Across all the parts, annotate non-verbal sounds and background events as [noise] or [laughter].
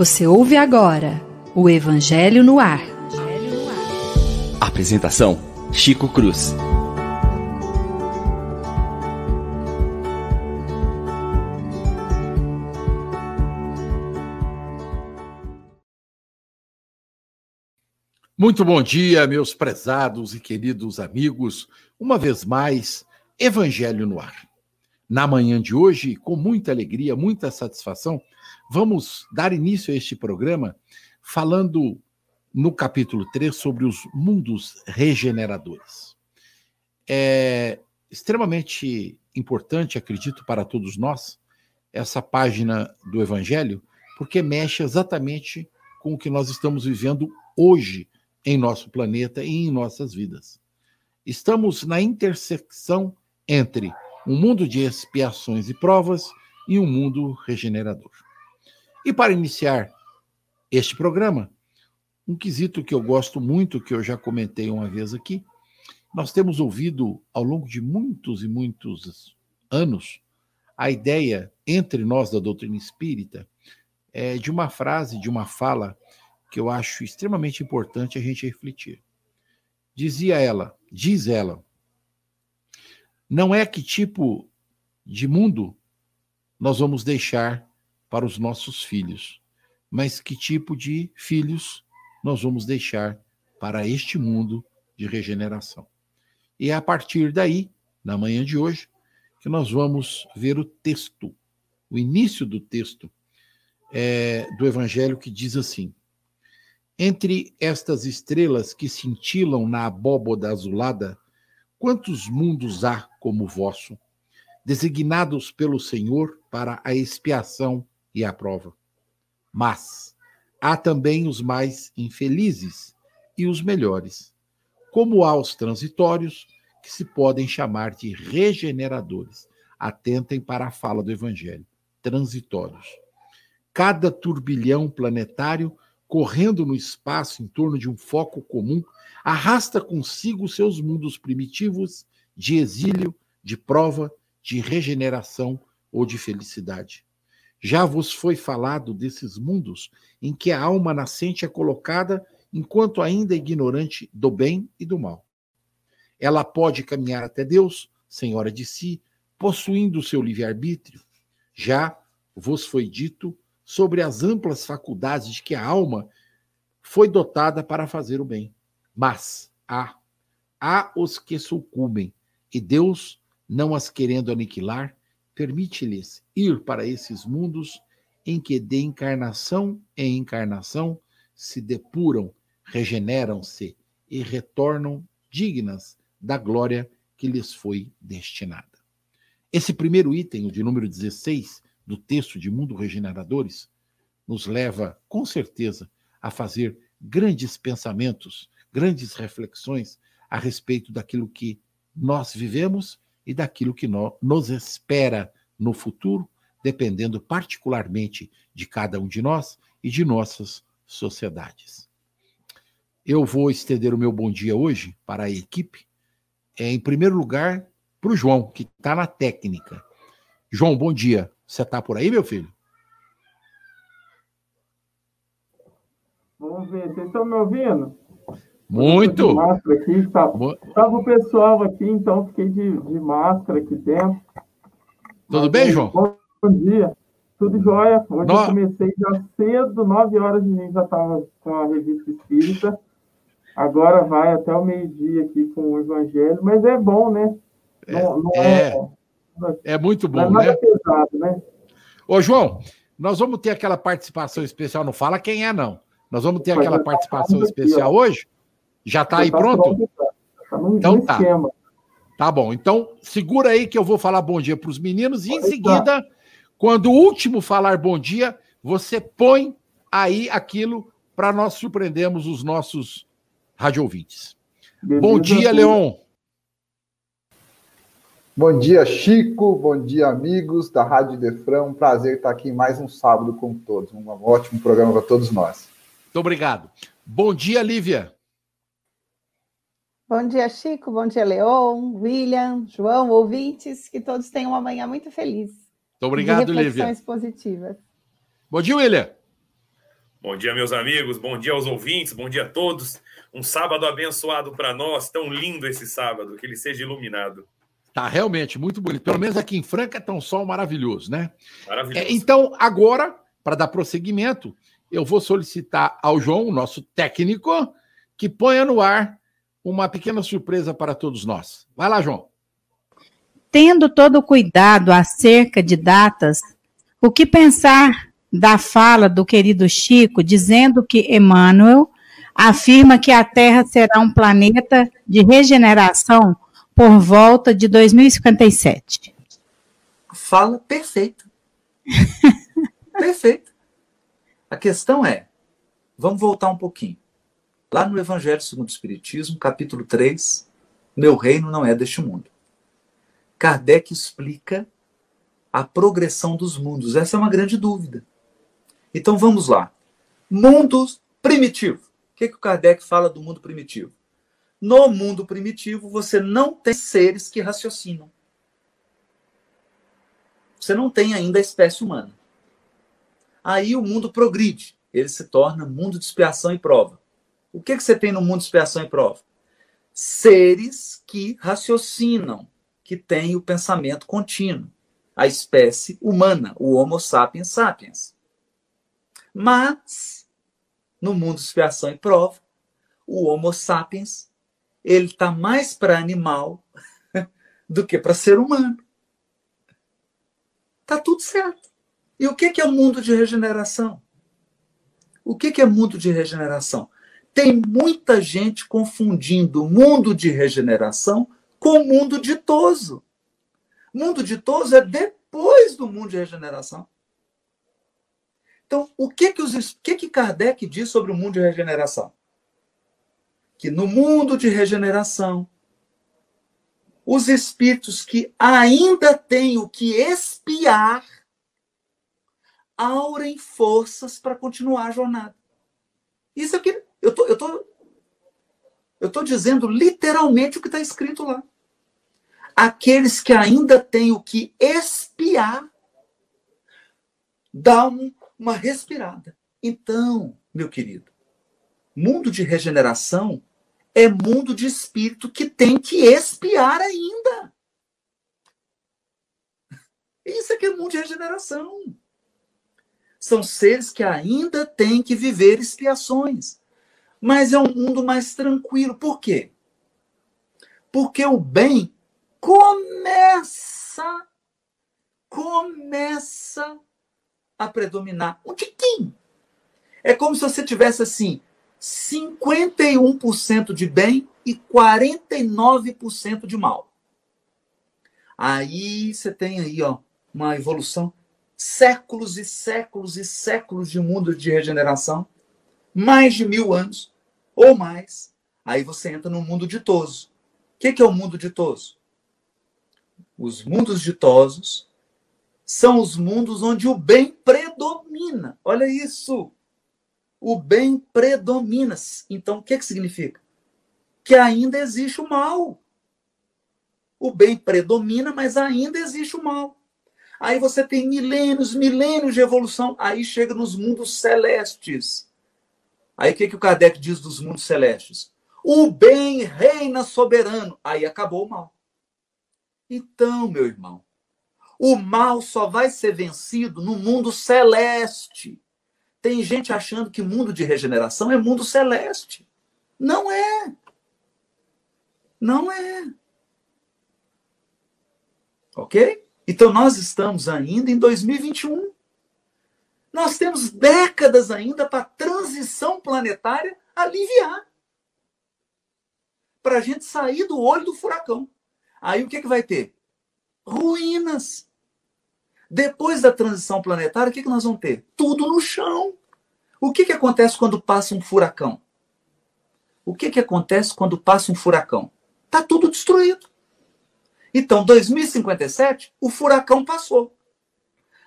Você ouve agora o Evangelho no Ar. Apresentação: Chico Cruz. Muito bom dia, meus prezados e queridos amigos. Uma vez mais, Evangelho no Ar. Na manhã de hoje, com muita alegria, muita satisfação, vamos dar início a este programa falando no capítulo 3 sobre os mundos regeneradores. É extremamente importante, acredito, para todos nós, essa página do Evangelho, porque mexe exatamente com o que nós estamos vivendo hoje em nosso planeta e em nossas vidas. Estamos na intersecção entre um mundo de expiações e provas e um mundo regenerador. E para iniciar este programa, um quesito que eu gosto muito, que eu já comentei uma vez aqui, nós temos ouvido ao longo de muitos e muitos anos a ideia entre nós da doutrina espírita é, de uma frase, de uma fala que eu acho extremamente importante a gente refletir. Dizia ela, diz ela, não é que tipo de mundo nós vamos deixar para os nossos filhos, mas que tipo de filhos nós vamos deixar para este mundo de regeneração. E é a partir daí, na manhã de hoje, que nós vamos ver o texto, o início do texto é, do Evangelho que diz assim: entre estas estrelas que cintilam na abóboda azulada, quantos mundos há como o vosso, designados pelo Senhor para a expiação e a prova? Mas há também os mais infelizes e os melhores, como há os transitórios, que se podem chamar de regeneradores. Atentem para a fala do Evangelho: transitórios. Cada turbilhão planetário correndo no espaço em torno de um foco comum, arrasta consigo seus mundos primitivos de exílio, de prova, de regeneração ou de felicidade. Já vos foi falado desses mundos em que a alma nascente é colocada enquanto ainda ignorante do bem e do mal. Ela pode caminhar até Deus, senhora de si, possuindo seu livre-arbítrio. Já vos foi dito sobre as amplas faculdades de que a alma foi dotada para fazer o bem. Mas há, há os que sucumbem, e Deus, não as querendo aniquilar, permite-lhes ir para esses mundos em que de encarnação em encarnação se depuram, regeneram-se e retornam dignas da glória que lhes foi destinada. Esse primeiro item, o de número 16, do texto de Mundo Regeneradores, nos leva, com certeza, a fazer grandes pensamentos, grandes reflexões a respeito daquilo que nós vivemos e daquilo que nos espera no futuro, dependendo particularmente de cada um de nós e de nossas sociedades. Eu vou estender o meu bom dia hoje para a equipe, é, em primeiro lugar, para o João, que está na técnica. João, bom dia. Você está por aí, meu filho? Vamos ver, vocês estão me ouvindo? Muito! Máscara aqui, estava tá, o pessoal aqui, então fiquei de, de máscara aqui dentro. Tudo Mas, bem, João? Bom, bom, dia. Tudo jóia. Hoje no... eu comecei já cedo, nove horas a gente já estava com a revista espírita. Agora vai até o meio-dia aqui com o Evangelho, mas é bom, né? Não, não é, é, é muito bom, né? Pesado, né? Ô, João, nós vamos ter aquela participação especial, não fala quem é, não. Nós vamos ter aquela participação especial hoje? Já está aí tá pronto? Tá então tá. Tá bom. Então, segura aí que eu vou falar bom dia para os meninos e em seguida, quando o último falar bom dia, você põe aí aquilo para nós surpreendermos os nossos rádio ouvintes. Bom dia, Leon. Bom dia, Chico. Bom dia, amigos da Rádio Defrão. Um prazer estar aqui mais um sábado com todos. Um ótimo programa para todos nós. Muito obrigado. Bom dia, Lívia. Bom dia, Chico. Bom dia, Leon, William, João, ouvintes. Que todos tenham uma manhã muito feliz. Muito obrigado, Lívia. positivas. Bom dia, William. Bom dia, meus amigos. Bom dia aos ouvintes. Bom dia a todos. Um sábado abençoado para nós. Tão lindo esse sábado. Que ele seja iluminado. Tá realmente muito bonito. Pelo menos aqui em Franca tá um sol maravilhoso, né? Maravilhoso. É, então, agora, para dar prosseguimento, eu vou solicitar ao João, o nosso técnico, que ponha no ar uma pequena surpresa para todos nós. Vai lá, João. Tendo todo o cuidado acerca de datas, o que pensar da fala do querido Chico dizendo que Emmanuel afirma que a Terra será um planeta de regeneração por volta de 2057? Fala perfeito. [laughs] perfeito. A questão é, vamos voltar um pouquinho. Lá no Evangelho segundo o Espiritismo, capítulo 3, meu reino não é deste mundo. Kardec explica a progressão dos mundos. Essa é uma grande dúvida. Então vamos lá. Mundo primitivo. O que, que o Kardec fala do mundo primitivo? No mundo primitivo, você não tem seres que raciocinam. Você não tem ainda a espécie humana. Aí o mundo progride. Ele se torna mundo de expiação e prova. O que, que você tem no mundo de expiação e prova? Seres que raciocinam, que têm o pensamento contínuo. A espécie humana, o Homo sapiens sapiens. Mas, no mundo de expiação e prova, o Homo sapiens ele está mais para animal [laughs] do que para ser humano. Tá tudo certo. E o que é o mundo de regeneração? O que é mundo de regeneração? Tem muita gente confundindo mundo de regeneração com mundo ditoso. Mundo ditoso é depois do mundo de regeneração. Então, o que que, os, o que que Kardec diz sobre o mundo de regeneração? Que no mundo de regeneração, os espíritos que ainda têm o que espiar aurem forças para continuar a jornada. Isso é que eu tô, eu tô, eu tô dizendo literalmente o que está escrito lá. Aqueles que ainda têm o que espiar, um, uma respirada. Então, meu querido, mundo de regeneração é mundo de espírito que tem que espiar ainda. Isso é que é mundo de regeneração. São seres que ainda têm que viver expiações mas é um mundo mais tranquilo. Por quê? Porque o bem começa começa a predominar um tiquinho. É como se você tivesse assim 51% de bem e 49% de mal. Aí você tem aí, ó, uma evolução séculos e séculos e séculos de mundo de regeneração, mais de mil anos ou mais. Aí você entra no mundo ditoso. O que é o mundo ditoso? Os mundos ditosos são os mundos onde o bem predomina. Olha isso! O bem predomina. Então, o que, que significa? Que ainda existe o mal. O bem predomina, mas ainda existe o mal. Aí você tem milênios, milênios de evolução. Aí chega nos mundos celestes Aí o que, que o Kardec diz dos mundos celestes? O bem reina soberano. Aí acabou o mal. Então, meu irmão, o mal só vai ser vencido no mundo celeste. Tem gente achando que mundo de regeneração é mundo celeste. Não é. Não é. Ok? Então nós estamos ainda em 2021. Nós temos décadas ainda para a transição planetária aliviar. Para a gente sair do olho do furacão. Aí o que, que vai ter? Ruínas. Depois da transição planetária, o que, que nós vamos ter? Tudo no chão. O que, que acontece quando passa um furacão? O que, que acontece quando passa um furacão? Está tudo destruído. Então, 2057, o furacão passou.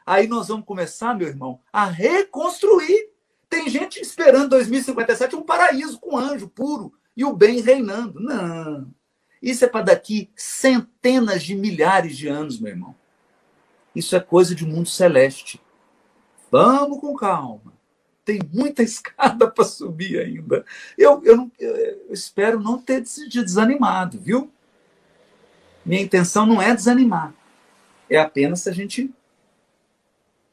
Aí nós vamos começar, meu irmão, a reconstruir. Tem gente esperando 2057 um paraíso com anjo puro, e o bem reinando. Não. Isso é para daqui centenas de milhares de anos, meu irmão. Isso é coisa de mundo celeste. Vamos com calma. Tem muita [laughs] escada para subir ainda. Eu, eu, não, eu espero não ter desanimado, viu? Minha intenção não é desanimar. É apenas a gente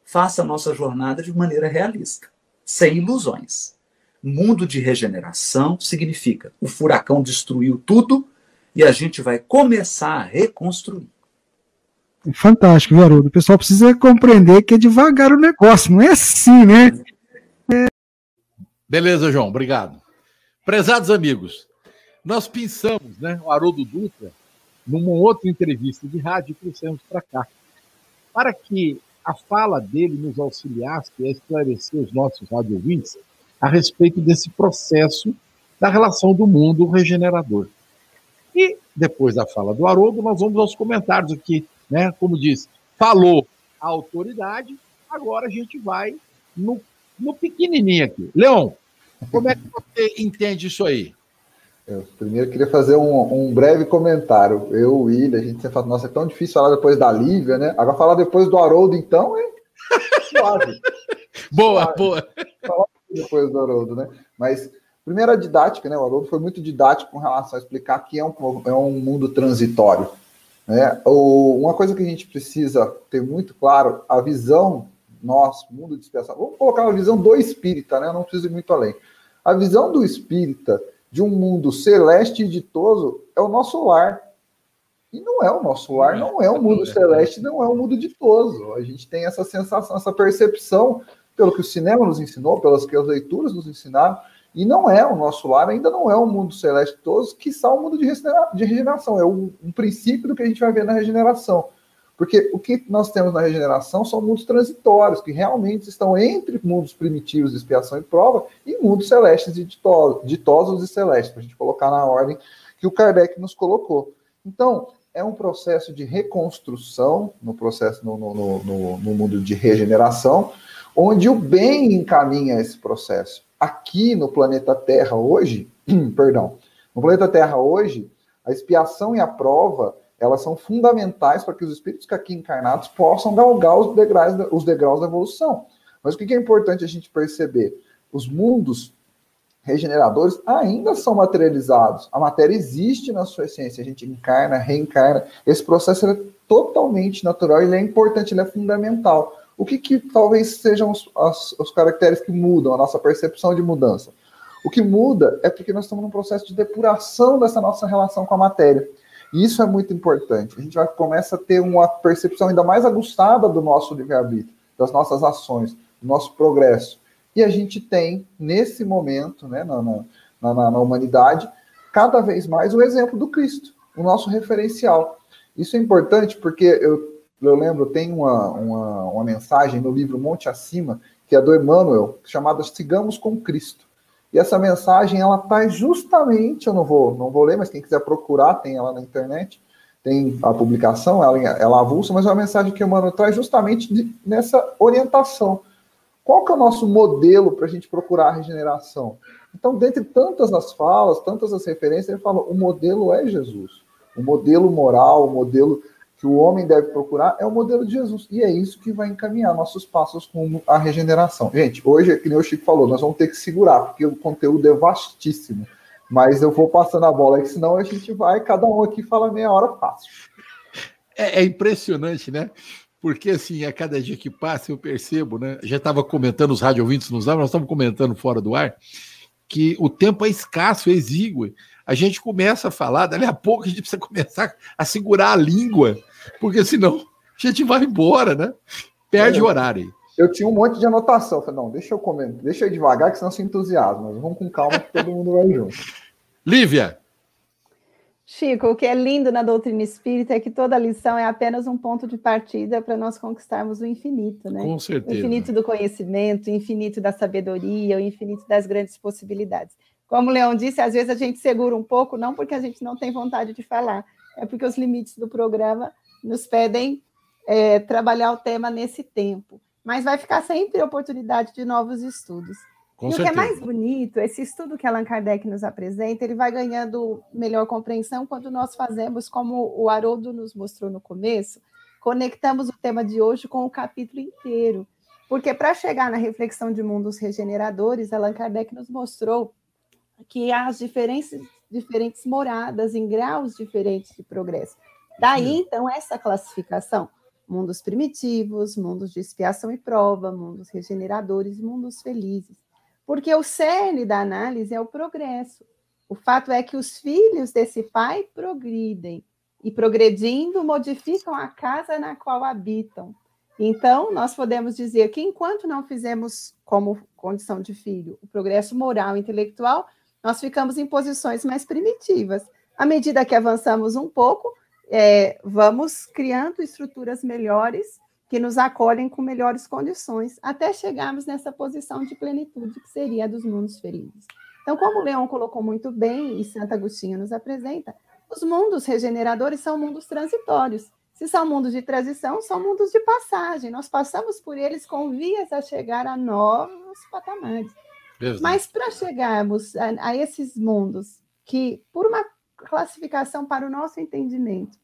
faça a nossa jornada de maneira realista, sem ilusões. Mundo de regeneração significa o furacão destruiu tudo e a gente vai começar a reconstruir. Fantástico, viu, Haroldo? O pessoal precisa compreender que é devagar o negócio, não é assim, né? É... Beleza, João, obrigado. Prezados amigos, nós pensamos, né, o Haroldo Dutra, numa outra entrevista de rádio, trouxemos para cá, para que a fala dele nos auxiliasse a esclarecer os nossos radiovintes a respeito desse processo da relação do mundo regenerador. E depois da fala do Haroldo, nós vamos aos comentários aqui, né? Como disse, falou a autoridade, agora a gente vai no, no pequenininho aqui. Leão, como é que você entende isso aí? Eu primeiro queria fazer um, um breve comentário. Eu, o William, a gente sempre fala, nossa, é tão difícil falar depois da Lívia, né? Agora falar depois do Haroldo, então, é suave. [laughs] boa, suave. boa. Falar depois do Haroldo, né? Mas, primeiro a didática, né? O Haroldo foi muito didático com relação a explicar que é um, é um mundo transitório. Né? O, uma coisa que a gente precisa ter muito claro, a visão nosso, mundo de expiação, vamos colocar uma visão do espírita, né? Não precisa ir muito além. A visão do espírita de um mundo celeste e ditoso é o nosso lar. E não é o nosso lar, não é o um mundo celeste, não é um mundo ditoso. A gente tem essa sensação, essa percepção, pelo que o cinema nos ensinou, pelas que as leituras nos ensinaram, e não é o nosso lar, ainda não é um mundo celeste ditoso, que são um mundo de regeneração. É um, um princípio do que a gente vai ver na regeneração. Porque o que nós temos na regeneração são mundos transitórios, que realmente estão entre mundos primitivos de expiação e prova e mundos celestes e ditosos, e celestes, para a gente colocar na ordem que o Kardec nos colocou. Então, é um processo de reconstrução, no processo no, no, no, no mundo de regeneração, onde o bem encaminha esse processo. Aqui no planeta Terra hoje, [clears throat] perdão, no planeta Terra hoje, a expiação e a prova elas são fundamentais para que os espíritos que aqui encarnados possam galgar os degraus, os degraus da evolução. Mas o que é importante a gente perceber? Os mundos regeneradores ainda são materializados. A matéria existe na sua essência. A gente encarna, reencarna. Esse processo é totalmente natural, ele é importante, ele é fundamental. O que, que talvez sejam os, os, caracteres que mudam, a nossa percepção de mudança? O que muda é porque nós estamos num processo de depuração dessa nossa relação com a matéria. E isso é muito importante. A gente vai começa a ter uma percepção ainda mais aguçada do nosso livre-arbítrio, das nossas ações, do nosso progresso. E a gente tem, nesse momento, né, na, na, na, na humanidade, cada vez mais o exemplo do Cristo, o nosso referencial. Isso é importante porque eu, eu lembro, tem uma, uma, uma mensagem no livro Monte Acima, que é do Emmanuel, chamada Sigamos com Cristo. E essa mensagem ela está justamente, eu não vou, não vou ler, mas quem quiser procurar tem ela na internet, tem a publicação, ela, ela avulsa, mas é uma mensagem que o Emmanuel traz justamente de, nessa orientação. Qual que é o nosso modelo para a gente procurar a regeneração? Então, dentre tantas as falas, tantas as referências, ele fala: o modelo é Jesus. O modelo moral, o modelo que o homem deve procurar é o modelo de Jesus. E é isso que vai encaminhar nossos passos com a regeneração. Gente, hoje, que nem o Chico falou, nós vamos ter que segurar, porque o conteúdo é vastíssimo. Mas eu vou passando a bola, que senão a gente vai, cada um aqui fala meia hora fácil. É, é impressionante, né? Porque, assim, a cada dia que passa, eu percebo, né? Já estava comentando, os rádio ouvintes nos nós estamos comentando fora do ar, que o tempo é escasso, é exíguo. A gente começa a falar, dali a pouco a gente precisa começar a segurar a língua porque senão a gente vai embora, né? Perde é, o horário. Eu tinha um monte de anotação. Falei, não, deixa eu comer, deixa eu ir devagar, que senão se entusiasma. Vamos com calma que todo mundo vai junto. Lívia. Chico, o que é lindo na doutrina espírita é que toda lição é apenas um ponto de partida para nós conquistarmos o infinito, né? Com certeza. O infinito do conhecimento, o infinito da sabedoria, o infinito das grandes possibilidades. Como o Leão disse, às vezes a gente segura um pouco, não porque a gente não tem vontade de falar, é porque os limites do programa nos pedem é, trabalhar o tema nesse tempo. Mas vai ficar sempre oportunidade de novos estudos. Com e certeza. o que é mais bonito, esse estudo que Allan Kardec nos apresenta, ele vai ganhando melhor compreensão quando nós fazemos, como o Haroldo nos mostrou no começo, conectamos o tema de hoje com o capítulo inteiro. Porque para chegar na reflexão de mundos regeneradores, Allan Kardec nos mostrou que há as diferentes, diferentes moradas em graus diferentes de progresso. Daí, então, essa classificação: mundos primitivos, mundos de expiação e prova, mundos regeneradores mundos felizes. Porque o cerne da análise é o progresso. O fato é que os filhos desse pai progridem e, progredindo, modificam a casa na qual habitam. Então, nós podemos dizer que enquanto não fizemos como condição de filho o progresso moral e intelectual, nós ficamos em posições mais primitivas. À medida que avançamos um pouco, é, vamos criando estruturas melhores que nos acolhem com melhores condições, até chegarmos nessa posição de plenitude, que seria a dos mundos felizes. Então, como o Leão colocou muito bem e Santo Agostinho nos apresenta, os mundos regeneradores são mundos transitórios. Se são mundos de transição, são mundos de passagem. Nós passamos por eles com vias a chegar a novos patamares. Mas para chegarmos a, a esses mundos que, por uma classificação para o nosso entendimento,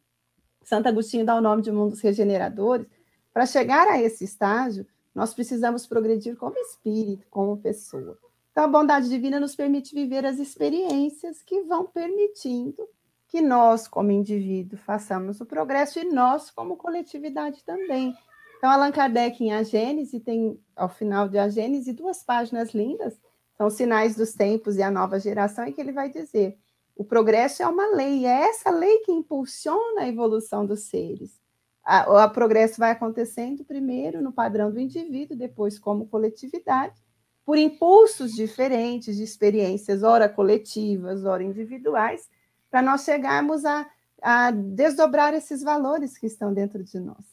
Santo Agostinho dá o nome de mundos regeneradores, para chegar a esse estágio, nós precisamos progredir como espírito, como pessoa. Então, a bondade divina nos permite viver as experiências que vão permitindo que nós, como indivíduo, façamos o progresso e nós, como coletividade, também. Então, Allan Kardec, em A Gênese, tem, ao final de A Gênese, duas páginas lindas são sinais dos tempos e a nova geração, em que ele vai dizer: o progresso é uma lei, é essa lei que impulsiona a evolução dos seres. O progresso vai acontecendo primeiro no padrão do indivíduo, depois como coletividade, por impulsos diferentes de experiências, ora coletivas, ora individuais, para nós chegarmos a, a desdobrar esses valores que estão dentro de nós.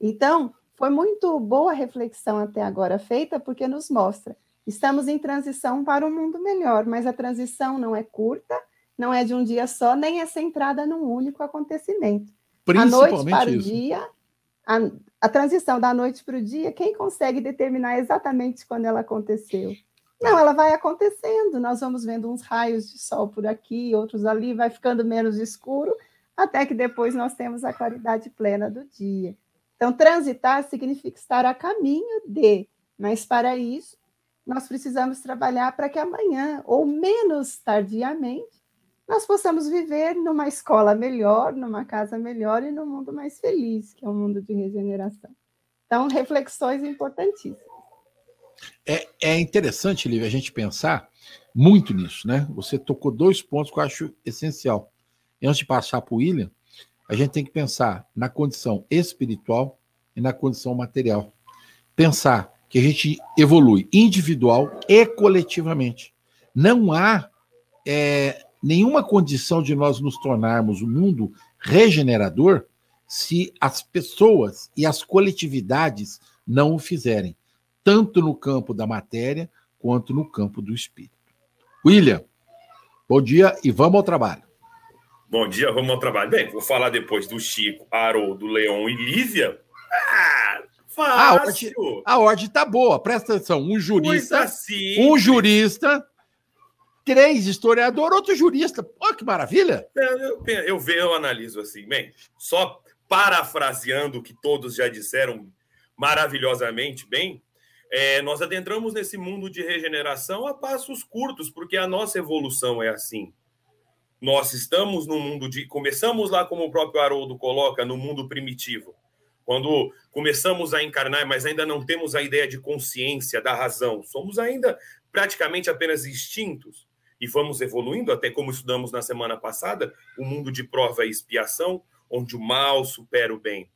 Então, foi muito boa a reflexão até agora feita, porque nos mostra Estamos em transição para um mundo melhor, mas a transição não é curta, não é de um dia só, nem é centrada num único acontecimento. A noite para o dia, a, a transição da noite para o dia, quem consegue determinar exatamente quando ela aconteceu? Não, ela vai acontecendo. Nós vamos vendo uns raios de sol por aqui, outros ali, vai ficando menos escuro, até que depois nós temos a claridade plena do dia. Então, transitar significa estar a caminho de, mas para isso nós precisamos trabalhar para que amanhã, ou menos tardiamente, nós possamos viver numa escola melhor, numa casa melhor e num mundo mais feliz, que é um mundo de regeneração. Então, reflexões importantíssimas. É, é interessante, Lívia, a gente pensar muito nisso, né? Você tocou dois pontos que eu acho essencial. E antes de passar para o William, a gente tem que pensar na condição espiritual e na condição material. Pensar que a gente evolui individual e coletivamente. Não há é, nenhuma condição de nós nos tornarmos um mundo regenerador se as pessoas e as coletividades não o fizerem, tanto no campo da matéria quanto no campo do espírito. William, bom dia e vamos ao trabalho. Bom dia, vamos ao trabalho. Bem, vou falar depois do Chico, Haroldo, Leão e Lívia. Ah, Fácil. A ordem, a ordem tá boa, presta atenção. Um jurista, um jurista, três historiadores, outro jurista. Olha que maravilha! Eu, eu, eu, vejo, eu analiso assim, bem, só parafraseando o que todos já disseram maravilhosamente bem, é, nós adentramos nesse mundo de regeneração a passos curtos, porque a nossa evolução é assim. Nós estamos no mundo de. Começamos lá, como o próprio Haroldo coloca, no mundo primitivo quando começamos a encarnar, mas ainda não temos a ideia de consciência, da razão, somos ainda praticamente apenas instintos e vamos evoluindo, até como estudamos na semana passada, o mundo de prova e expiação, onde o mal supera o bem.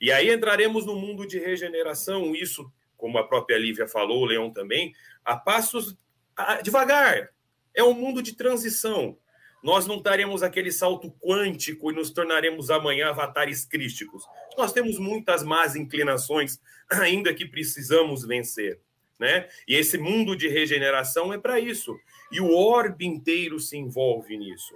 E aí entraremos no mundo de regeneração, isso, como a própria Lívia falou, o Leão também, a passos a, devagar. É um mundo de transição nós não daremos aquele salto quântico e nos tornaremos amanhã avatares crísticos. Nós temos muitas más inclinações [clears throat] ainda que precisamos vencer. Né? E esse mundo de regeneração é para isso. E o orbe inteiro se envolve nisso.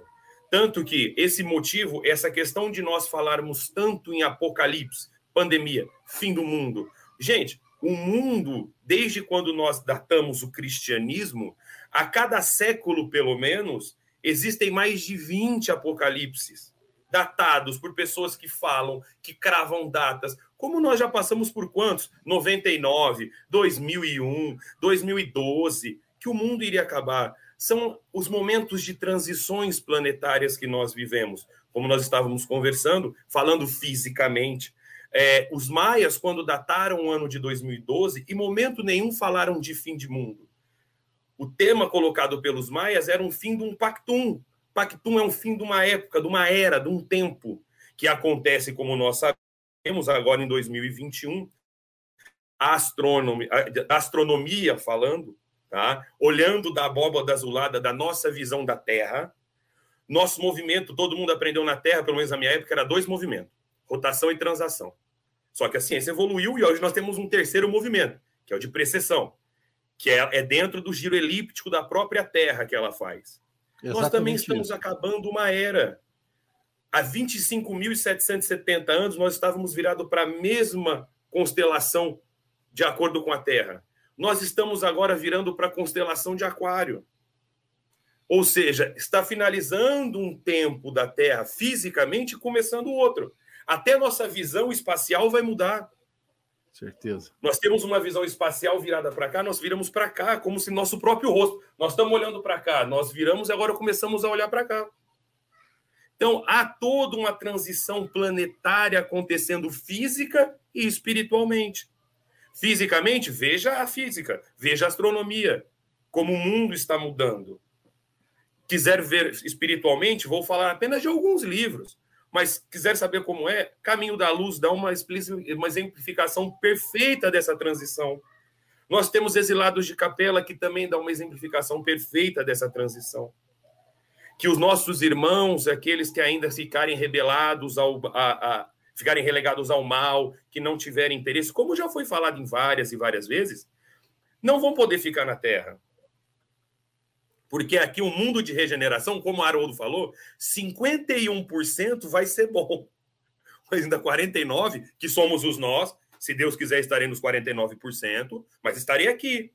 Tanto que esse motivo, essa questão de nós falarmos tanto em apocalipse, pandemia, fim do mundo. Gente, o mundo, desde quando nós datamos o cristianismo, a cada século, pelo menos, existem mais de 20 apocalipses datados por pessoas que falam, que cravam datas. Como nós já passamos por quantos? 99, 2001, 2012, que o mundo iria acabar. São os momentos de transições planetárias que nós vivemos, como nós estávamos conversando, falando fisicamente. É, os maias, quando dataram o ano de 2012, em momento nenhum falaram de fim de mundo. O tema colocado pelos maias era um fim de um pactum. Pactum é um fim de uma época, de uma era, de um tempo, que acontece, como nós sabemos, agora em 2021. A a astronomia falando, tá? olhando da abóbada azulada da nossa visão da Terra. Nosso movimento, todo mundo aprendeu na Terra, pelo menos na minha época, era dois movimentos: rotação e transação. Só que a ciência evoluiu e hoje nós temos um terceiro movimento, que é o de precessão, que é, é dentro do giro elíptico da própria Terra que ela faz. Exatamente nós também estamos isso. acabando uma era. Há 25.770 anos, nós estávamos virados para a mesma constelação de acordo com a Terra. Nós estamos agora virando para a constelação de Aquário. Ou seja, está finalizando um tempo da Terra fisicamente e começando outro até nossa visão espacial vai mudar. Certeza. Nós temos uma visão espacial virada para cá, nós viramos para cá, como se nosso próprio rosto. Nós estamos olhando para cá, nós viramos e agora começamos a olhar para cá. Então, há toda uma transição planetária acontecendo física e espiritualmente. Fisicamente, veja a física, veja a astronomia, como o mundo está mudando. Quiser ver espiritualmente, vou falar apenas de alguns livros mas quiser saber como é, Caminho da Luz dá uma, uma exemplificação perfeita dessa transição. Nós temos Exilados de Capela, que também dá uma exemplificação perfeita dessa transição. Que os nossos irmãos, aqueles que ainda ficarem rebelados, ao, a, a, ficarem relegados ao mal, que não tiverem interesse, como já foi falado em várias e várias vezes, não vão poder ficar na Terra. Porque aqui o um mundo de regeneração, como Haroldo falou, 51% vai ser bom. [laughs] Mas ainda 49%, que somos os nós, se Deus quiser, estarei nos 49%, mas estarei aqui.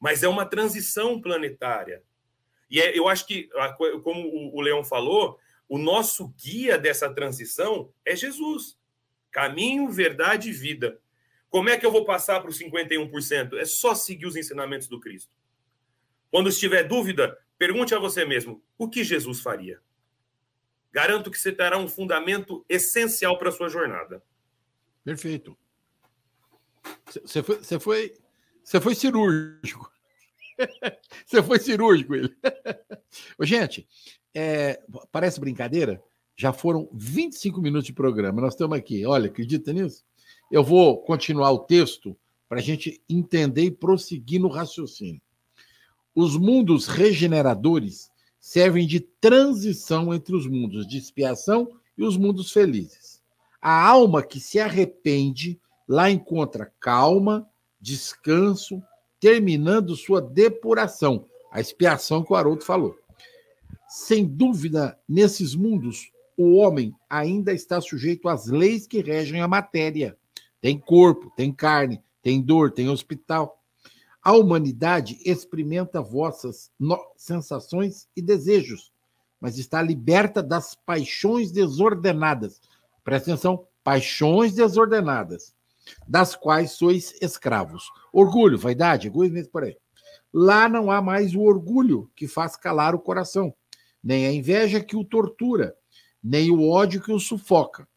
Mas é uma transição planetária. E é, eu acho que, como o Leão falou, o nosso guia dessa transição é Jesus. Caminho, verdade e vida. Como é que eu vou passar para os 51%? É só seguir os ensinamentos do Cristo. Quando estiver dúvida, pergunte a você mesmo: o que Jesus faria? Garanto que você terá um fundamento essencial para a sua jornada. Perfeito. Você foi, você foi, você foi cirúrgico. [laughs] Você foi cirúrgico, ele. [laughs] Gente, é, parece brincadeira? Já foram 25 minutos de programa. Nós estamos aqui. Olha, acredita nisso? Eu vou continuar o texto para a gente entender e prosseguir no raciocínio. Os mundos regeneradores servem de transição entre os mundos de expiação e os mundos felizes. A alma que se arrepende lá encontra calma, descanso, terminando sua depuração, a expiação que o Haroldo falou. Sem dúvida, nesses mundos, o homem ainda está sujeito às leis que regem a matéria. Tem corpo, tem carne, tem dor, tem hospital. A humanidade experimenta vossas sensações e desejos, mas está liberta das paixões desordenadas. Presta atenção, paixões desordenadas, das quais sois escravos. Orgulho, vaidade, egoísmo, por aí. Lá não há mais o orgulho que faz calar o coração, nem a inveja que o tortura, nem o ódio que o sufoca.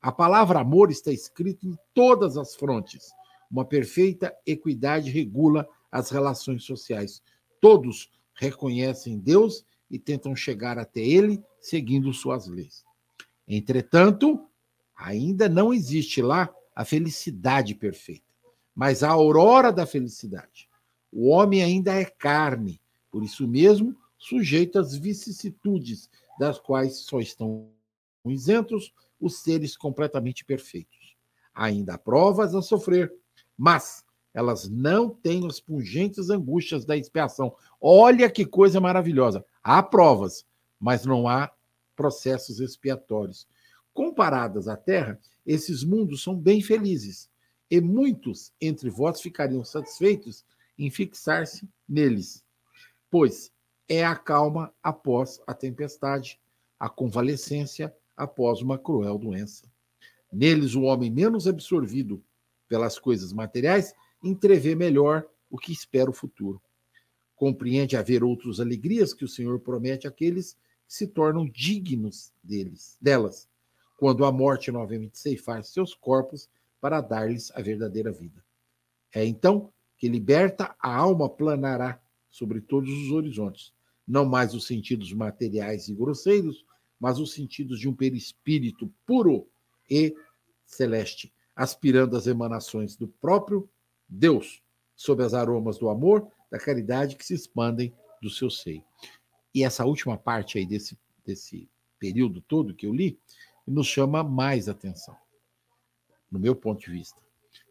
A palavra amor está escrita em todas as frontes uma perfeita equidade regula as relações sociais. Todos reconhecem Deus e tentam chegar até Ele seguindo suas leis. Entretanto, ainda não existe lá a felicidade perfeita, mas a aurora da felicidade. O homem ainda é carne, por isso mesmo, sujeito às vicissitudes das quais só estão isentos os seres completamente perfeitos. Ainda há provas a sofrer, mas elas não têm as pungentes angústias da expiação. Olha que coisa maravilhosa. Há provas, mas não há processos expiatórios. Comparadas à Terra, esses mundos são bem felizes e muitos entre vós ficariam satisfeitos em fixar-se neles, pois é a calma após a tempestade, a convalescência após uma cruel doença. Neles, o homem menos absorvido pelas coisas materiais entrevê melhor o que espera o futuro. Compreende haver outras alegrias que o Senhor promete àqueles que se tornam dignos deles, delas, quando a morte novamente ceifar seus corpos para dar-lhes a verdadeira vida. É então que liberta a alma planará sobre todos os horizontes, não mais os sentidos materiais e grosseiros, mas os sentidos de um perispírito puro e celeste, aspirando às emanações do próprio Deus, sob as aromas do amor, da caridade que se expandem do seu seio. E essa última parte aí desse, desse período todo que eu li, nos chama mais atenção no meu ponto de vista.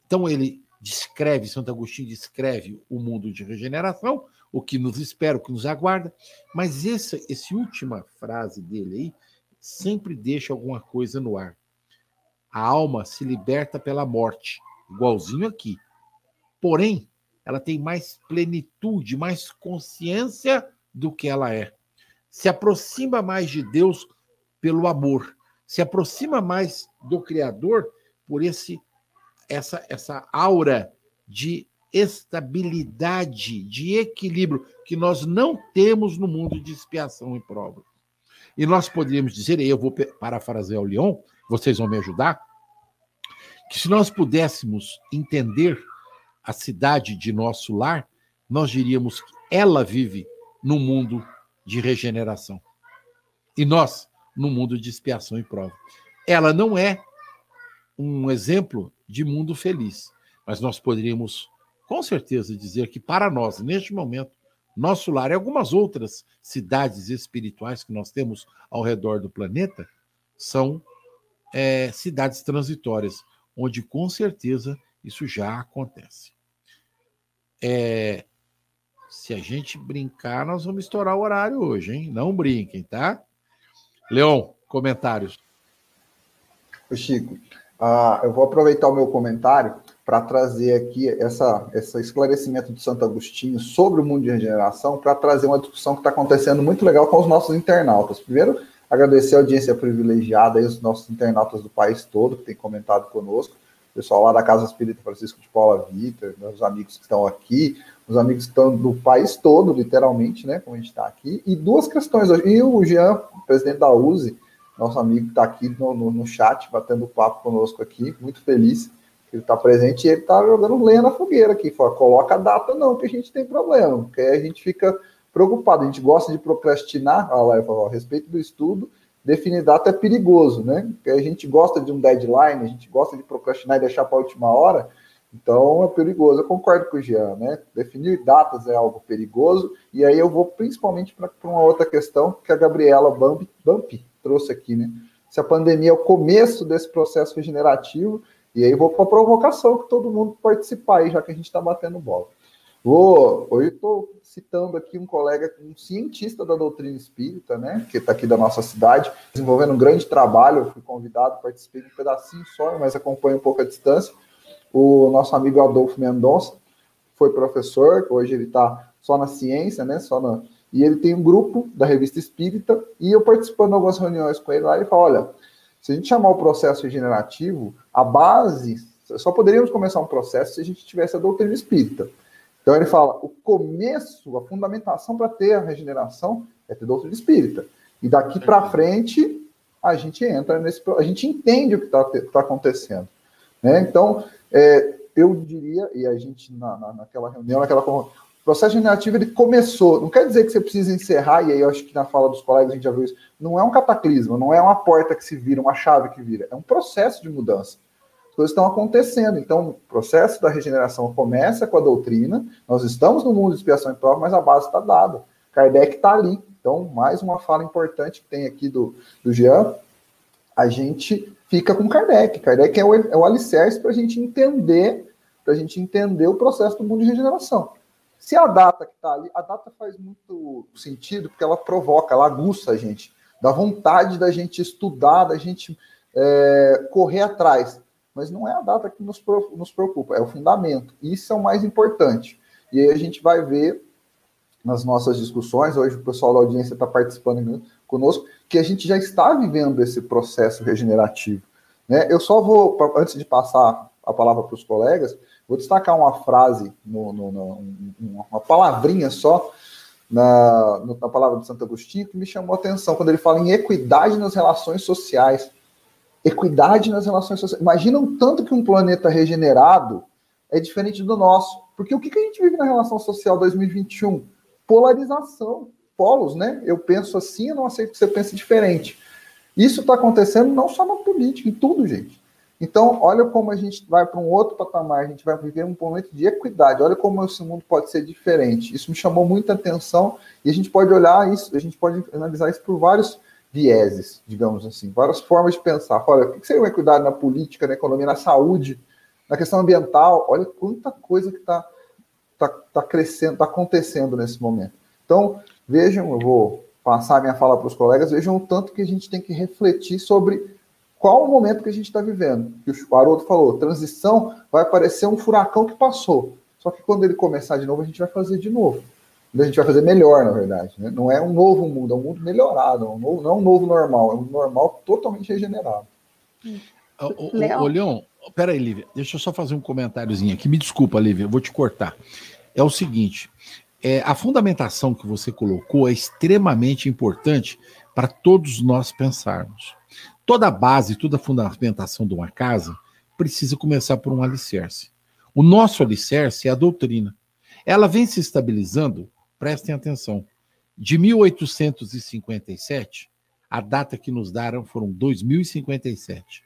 Então ele descreve, Santo Agostinho descreve o mundo de regeneração, o que nos espera, o que nos aguarda, mas essa, essa última frase dele aí sempre deixa alguma coisa no ar. A alma se liberta pela morte, igualzinho aqui. Porém, ela tem mais plenitude, mais consciência do que ela é. Se aproxima mais de Deus pelo amor, se aproxima mais do Criador por esse essa essa aura de estabilidade, de equilíbrio que nós não temos no mundo de expiação e prova. E nós poderíamos dizer, e eu vou parafrasear o Leon, vocês vão me ajudar, que se nós pudéssemos entender a cidade de nosso lar, nós diríamos que ela vive no mundo de regeneração. E nós, no mundo de expiação e prova. Ela não é um exemplo de mundo feliz. Mas nós poderíamos, com certeza, dizer que para nós, neste momento, nosso lar e algumas outras cidades espirituais que nós temos ao redor do planeta são é, cidades transitórias, onde com certeza isso já acontece. É, se a gente brincar, nós vamos estourar o horário hoje, hein? Não brinquem, tá? Leon, comentários. Chico, ah, eu vou aproveitar o meu comentário para trazer aqui essa, esse esclarecimento de Santo Agostinho sobre o mundo de regeneração, para trazer uma discussão que está acontecendo muito legal com os nossos internautas. Primeiro, agradecer a audiência privilegiada e os nossos internautas do país todo que têm comentado conosco, o pessoal lá da Casa Espírita Francisco de Paula Vitor, meus amigos que estão aqui, os amigos que estão do país todo, literalmente, né, como a gente está aqui, e duas questões hoje. E o Jean, presidente da USE, nosso amigo está aqui no, no, no, chat, batendo papo conosco aqui, muito feliz que ele está presente e ele está jogando lenha na fogueira aqui. Fala, coloca a data não, que a gente tem problema, porque aí a gente fica preocupado, a gente gosta de procrastinar, olha lá, eu falo, a respeito do estudo, definir data é perigoso, né? Porque a gente gosta de um deadline, a gente gosta de procrastinar e deixar para a última hora, então é perigoso. Eu concordo com o Jean, né? Definir datas é algo perigoso, e aí eu vou principalmente para uma outra questão que a Gabriela Bambi, Bampi trouxe aqui, né? Se a pandemia é o começo desse processo regenerativo, e aí vou para a provocação que todo mundo participar aí, já que a gente está batendo bola. Vou, hoje estou citando aqui um colega, um cientista da doutrina espírita, né, que está aqui da nossa cidade, desenvolvendo um grande trabalho. Eu fui convidado, participei de um pedacinho só, mas acompanho um pouco a distância. O nosso amigo Adolfo Mendonça foi professor, hoje ele está só na ciência, né, só na, e ele tem um grupo da revista Espírita, e eu participando de algumas reuniões com ele lá, ele fala: olha, se a gente chamar o processo regenerativo, a base, só poderíamos começar um processo se a gente tivesse a doutrina espírita. Então ele fala: o começo, a fundamentação para ter a regeneração é ter doutrina espírita. E daqui para frente, a gente entra nesse. A gente entende o que está tá acontecendo. Né? Então, é, eu diria, e a gente, na, na, naquela reunião, naquela processo generativo ele começou. Não quer dizer que você precisa encerrar, e aí eu acho que na fala dos colegas a gente já viu isso. Não é um cataclismo, não é uma porta que se vira, uma chave que vira. É um processo de mudança. As coisas estão acontecendo. Então, o processo da regeneração começa com a doutrina. Nós estamos no mundo de expiação e prova, mas a base está dada. Kardec está ali. Então, mais uma fala importante que tem aqui do, do Jean. A gente fica com Kardec. Kardec é o, é o alicerce para a gente entender, para a gente entender o processo do mundo de regeneração. Se a data que está ali, a data faz muito sentido porque ela provoca, ela aguça a gente, dá vontade da gente estudar, da gente é, correr atrás. mas não é a data que nos, nos preocupa, é o fundamento. Isso é o mais importante. E aí a gente vai ver nas nossas discussões, hoje o pessoal da audiência está participando conosco, que a gente já está vivendo esse processo regenerativo. Né? Eu só vou, antes de passar a palavra para os colegas, vou destacar uma frase, no, no, no, uma palavrinha só, na, na palavra de Santo Agostinho, que me chamou a atenção, quando ele fala em equidade nas relações sociais. Equidade nas relações sociais. Imagina tanto que um planeta regenerado é diferente do nosso. Porque o que, que a gente vive na relação social 2021? Polarização, polos, né? Eu penso assim, eu não aceito que você pense diferente. Isso está acontecendo não só na política, em tudo, gente. Então, olha como a gente vai para um outro patamar, a gente vai viver um momento de equidade. Olha como esse mundo pode ser diferente. Isso me chamou muita atenção e a gente pode olhar isso, a gente pode analisar isso por vários vieses, digamos assim, várias formas de pensar. Olha, o que seria uma equidade na política, na economia, na saúde, na questão ambiental? Olha quanta coisa que está tá, tá crescendo, está acontecendo nesse momento. Então, vejam, eu vou passar a minha fala para os colegas, vejam o tanto que a gente tem que refletir sobre qual o momento que a gente está vivendo. Que o Haroldo falou, transição vai parecer um furacão que passou. Só que quando ele começar de novo, a gente vai fazer de novo. A gente vai fazer melhor, na verdade. Né? Não é um novo mundo, é um mundo melhorado, é um novo, não é um novo normal, é um normal totalmente regenerado. Ô, Leão, Leon, peraí, Lívia, deixa eu só fazer um comentáriozinho aqui. Me desculpa, Lívia, eu vou te cortar. É o seguinte: é, a fundamentação que você colocou é extremamente importante para todos nós pensarmos. Toda a base, toda a fundamentação de uma casa precisa começar por um alicerce. O nosso alicerce é a doutrina. Ela vem se estabilizando, prestem atenção, de 1857, a data que nos deram foram 2057.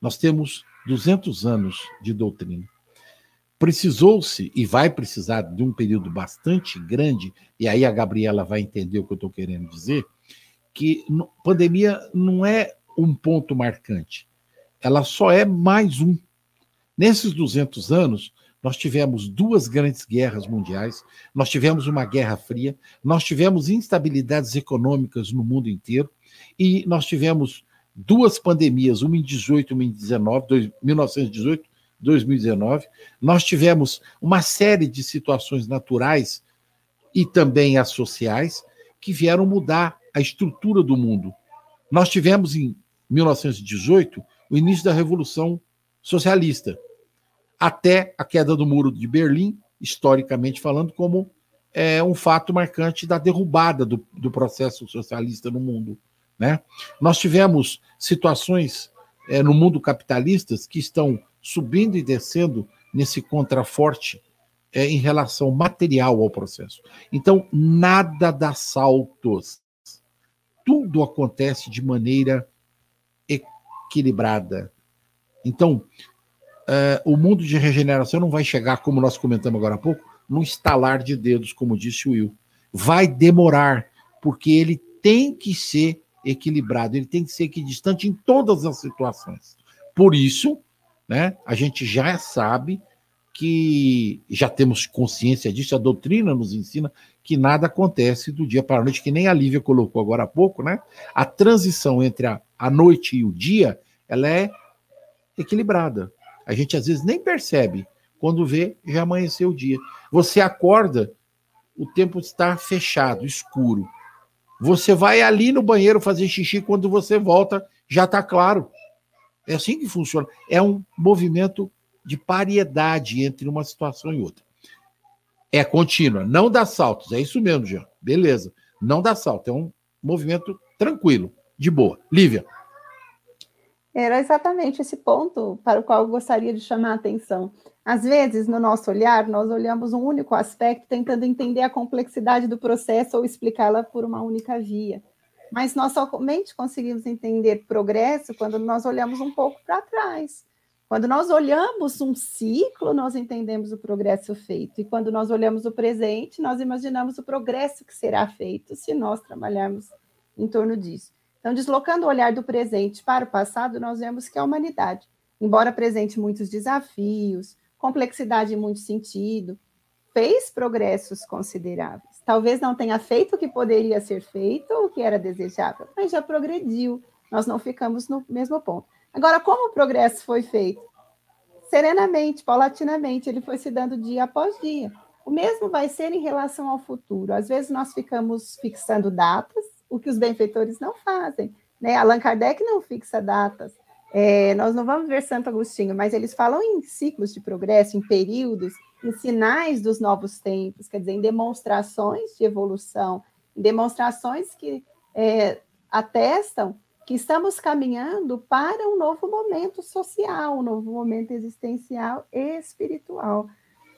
Nós temos 200 anos de doutrina. Precisou-se, e vai precisar de um período bastante grande, e aí a Gabriela vai entender o que eu estou querendo dizer, que pandemia não é um ponto marcante, ela só é mais um. Nesses 200 anos, nós tivemos duas grandes guerras mundiais, nós tivemos uma guerra fria, nós tivemos instabilidades econômicas no mundo inteiro e nós tivemos duas pandemias, uma em 18 e uma em 19, 1918, 2019. Nós tivemos uma série de situações naturais e também as sociais que vieram mudar a estrutura do mundo. Nós tivemos em 1918 o início da Revolução Socialista, até a queda do Muro de Berlim, historicamente falando, como é, um fato marcante da derrubada do, do processo socialista no mundo. Né? Nós tivemos situações é, no mundo capitalistas que estão subindo e descendo nesse contraforte é, em relação material ao processo. Então, nada dá saltos tudo acontece de maneira equilibrada. Então, uh, o mundo de regeneração não vai chegar, como nós comentamos agora há pouco, num estalar de dedos, como disse o Will. Vai demorar, porque ele tem que ser equilibrado, ele tem que ser equidistante em todas as situações. Por isso, né, a gente já sabe que já temos consciência disso, a doutrina nos ensina que nada acontece do dia para a noite, que nem a Lívia colocou agora há pouco, né? A transição entre a, a noite e o dia, ela é equilibrada. A gente às vezes nem percebe. Quando vê, já amanheceu o dia. Você acorda, o tempo está fechado, escuro. Você vai ali no banheiro fazer xixi, quando você volta, já está claro. É assim que funciona. É um movimento de pariedade entre uma situação e outra. É contínua, não dá saltos. É isso mesmo, Jean. Beleza. Não dá salto. É um movimento tranquilo, de boa. Lívia. Era exatamente esse ponto para o qual eu gostaria de chamar a atenção. Às vezes, no nosso olhar, nós olhamos um único aspecto, tentando entender a complexidade do processo ou explicá-la por uma única via. Mas nós somente conseguimos entender progresso quando nós olhamos um pouco para trás. Quando nós olhamos um ciclo, nós entendemos o progresso feito. E quando nós olhamos o presente, nós imaginamos o progresso que será feito se nós trabalharmos em torno disso. Então, deslocando o olhar do presente para o passado, nós vemos que a humanidade, embora apresente muitos desafios, complexidade em muito sentido, fez progressos consideráveis. Talvez não tenha feito o que poderia ser feito, o que era desejável, mas já progrediu. Nós não ficamos no mesmo ponto. Agora, como o progresso foi feito? Serenamente, paulatinamente, ele foi se dando dia após dia. O mesmo vai ser em relação ao futuro. Às vezes nós ficamos fixando datas, o que os benfeitores não fazem. Né? Allan Kardec não fixa datas. É, nós não vamos ver Santo Agostinho, mas eles falam em ciclos de progresso, em períodos, em sinais dos novos tempos, quer dizer, em demonstrações de evolução, em demonstrações que é, atestam que estamos caminhando para um novo momento social, um novo momento existencial e espiritual.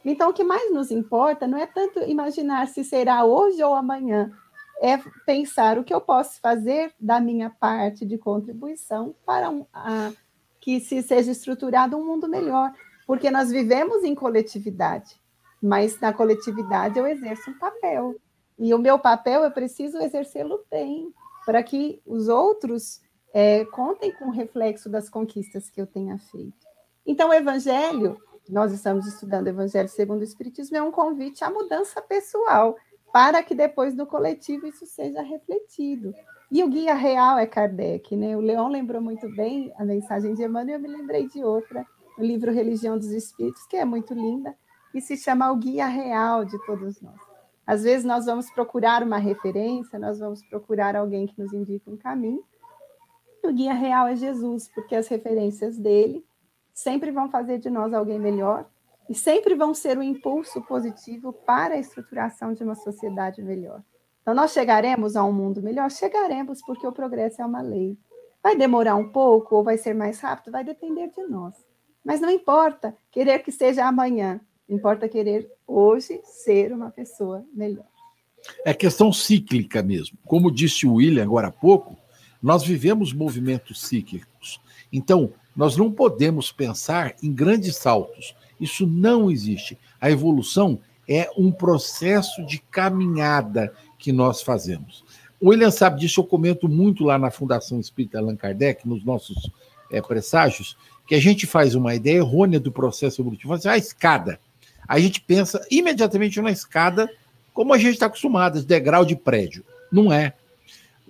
Então, o que mais nos importa não é tanto imaginar se será hoje ou amanhã, é pensar o que eu posso fazer da minha parte de contribuição para um, a, que se seja estruturado um mundo melhor, porque nós vivemos em coletividade, mas na coletividade eu exerço um papel, e o meu papel eu preciso exercê-lo bem, para que os outros é, contem com o reflexo das conquistas que eu tenha feito. Então, o Evangelho, nós estamos estudando o Evangelho segundo o Espiritismo, é um convite à mudança pessoal, para que depois no coletivo isso seja refletido. E o guia real é Kardec, né? O Leon lembrou muito bem a mensagem de Emmanuel, eu me lembrei de outra, o livro Religião dos Espíritos, que é muito linda, e se chama o guia real de todos nós. Às vezes nós vamos procurar uma referência, nós vamos procurar alguém que nos indique um caminho. O guia real é Jesus, porque as referências dele sempre vão fazer de nós alguém melhor e sempre vão ser um impulso positivo para a estruturação de uma sociedade melhor. Então, nós chegaremos a um mundo melhor? Chegaremos, porque o progresso é uma lei. Vai demorar um pouco ou vai ser mais rápido? Vai depender de nós. Mas não importa querer que seja amanhã, importa querer hoje ser uma pessoa melhor. É questão cíclica mesmo. Como disse o William agora há pouco, nós vivemos movimentos cíclicos. Então, nós não podemos pensar em grandes saltos. Isso não existe. A evolução é um processo de caminhada que nós fazemos. O William sabe disso, eu comento muito lá na Fundação Espírita Allan Kardec, nos nossos é, presságios, que a gente faz uma ideia errônea do processo evolutivo. Assim, a escada a gente pensa imediatamente na escada como a gente está acostumado, degrau de prédio. Não é.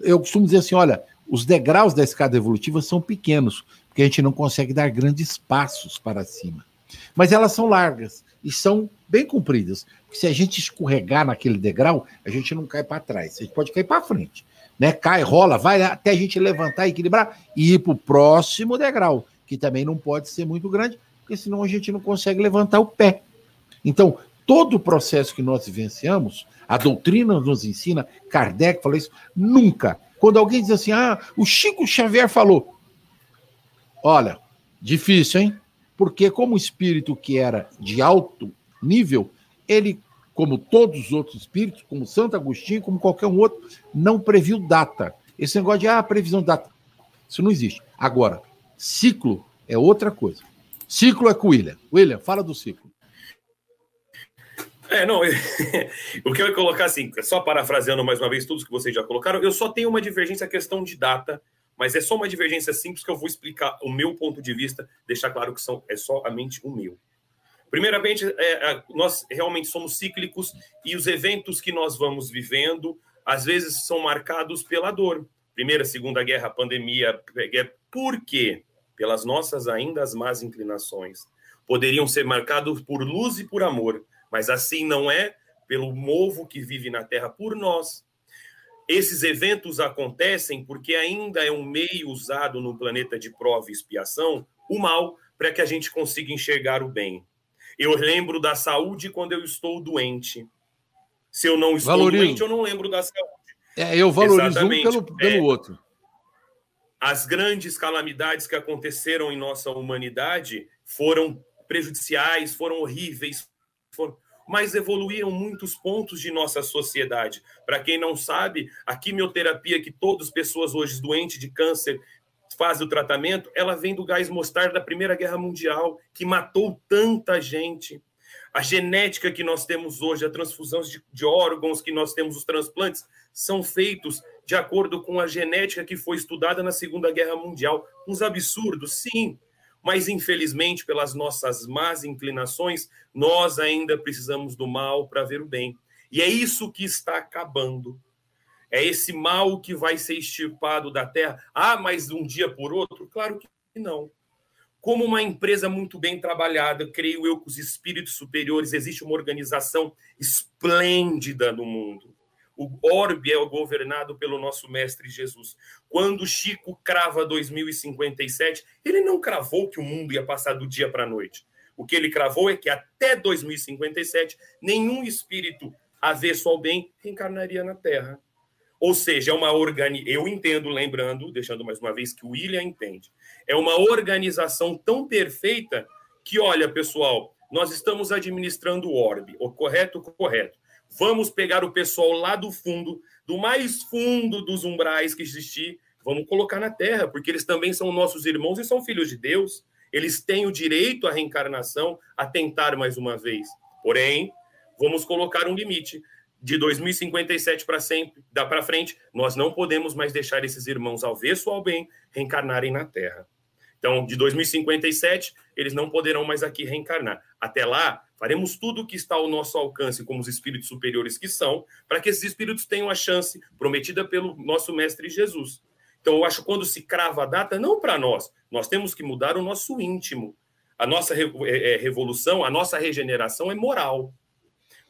Eu costumo dizer assim: olha, os degraus da escada evolutiva são pequenos, porque a gente não consegue dar grandes passos para cima. Mas elas são largas e são bem compridas. Se a gente escorregar naquele degrau, a gente não cai para trás, a gente pode cair para frente. Né? Cai, rola, vai até a gente levantar, equilibrar e ir para o próximo degrau, que também não pode ser muito grande, porque senão a gente não consegue levantar o pé. Então, todo o processo que nós vivenciamos, a doutrina nos ensina, Kardec falou isso, nunca. Quando alguém diz assim, ah, o Chico Xavier falou, olha, difícil, hein? Porque como espírito que era de alto nível, ele, como todos os outros espíritos, como Santo Agostinho, como qualquer um outro, não previu data. Esse negócio de, ah, previsão de data, isso não existe. Agora, ciclo é outra coisa. Ciclo é com o William. William, fala do ciclo. É, não, [laughs] o que eu ia colocar assim, só parafraseando mais uma vez tudo que vocês já colocaram, eu só tenho uma divergência a questão de data, mas é só uma divergência simples que eu vou explicar o meu ponto de vista, deixar claro que são, é somente o meu. Primeiramente, é, é, nós realmente somos cíclicos e os eventos que nós vamos vivendo, às vezes, são marcados pela dor. Primeira, Segunda Guerra, pandemia, guerra. por quê? Pelas nossas ainda as más inclinações. Poderiam ser marcados por luz e por amor mas assim não é pelo movo que vive na terra por nós. Esses eventos acontecem porque ainda é um meio usado no planeta de prova e expiação o mal para que a gente consiga enxergar o bem. Eu lembro da saúde quando eu estou doente. Se eu não estou valorizo. doente, eu não lembro da saúde. É, eu valorizo Exatamente. um pelo, pelo é, outro. As grandes calamidades que aconteceram em nossa humanidade foram prejudiciais, foram horríveis, foram, mas evoluíram muitos pontos de nossa sociedade. Para quem não sabe, a quimioterapia que todas as pessoas hoje doentes de câncer fazem o tratamento, ela vem do gás mostarda da Primeira Guerra Mundial, que matou tanta gente. A genética que nós temos hoje, a transfusão de, de órgãos que nós temos, os transplantes, são feitos de acordo com a genética que foi estudada na Segunda Guerra Mundial. Uns absurdos, sim, mas infelizmente, pelas nossas más inclinações, nós ainda precisamos do mal para ver o bem. E é isso que está acabando. É esse mal que vai ser extirpado da terra. Ah, mas um dia por outro? Claro que que não. Como uma empresa muito bem trabalhada, creio eu que os espíritos superiores, existe uma organização esplêndida no mundo. O orbe é governado pelo nosso mestre Jesus. Quando Chico crava 2057, ele não cravou que o mundo ia passar do dia para a noite. O que ele cravou é que até 2057, nenhum espírito avesso ao bem reencarnaria na Terra. Ou seja, é uma organi... eu entendo, lembrando, deixando mais uma vez que o William entende, é uma organização tão perfeita que, olha, pessoal, nós estamos administrando o orbe, o correto, correto. Vamos pegar o pessoal lá do fundo, do mais fundo dos umbrais que existir, vamos colocar na Terra, porque eles também são nossos irmãos e são filhos de Deus. Eles têm o direito à reencarnação, a tentar mais uma vez. Porém, vamos colocar um limite. De 2057 para sempre, dá para frente, nós não podemos mais deixar esses irmãos ao avesso ao bem reencarnarem na Terra. Então, de 2057, eles não poderão mais aqui reencarnar. Até lá, faremos tudo o que está ao nosso alcance, como os espíritos superiores que são, para que esses espíritos tenham a chance prometida pelo nosso Mestre Jesus. Então, eu acho que quando se crava a data, não para nós, nós temos que mudar o nosso íntimo. A nossa é, é, revolução, a nossa regeneração é moral.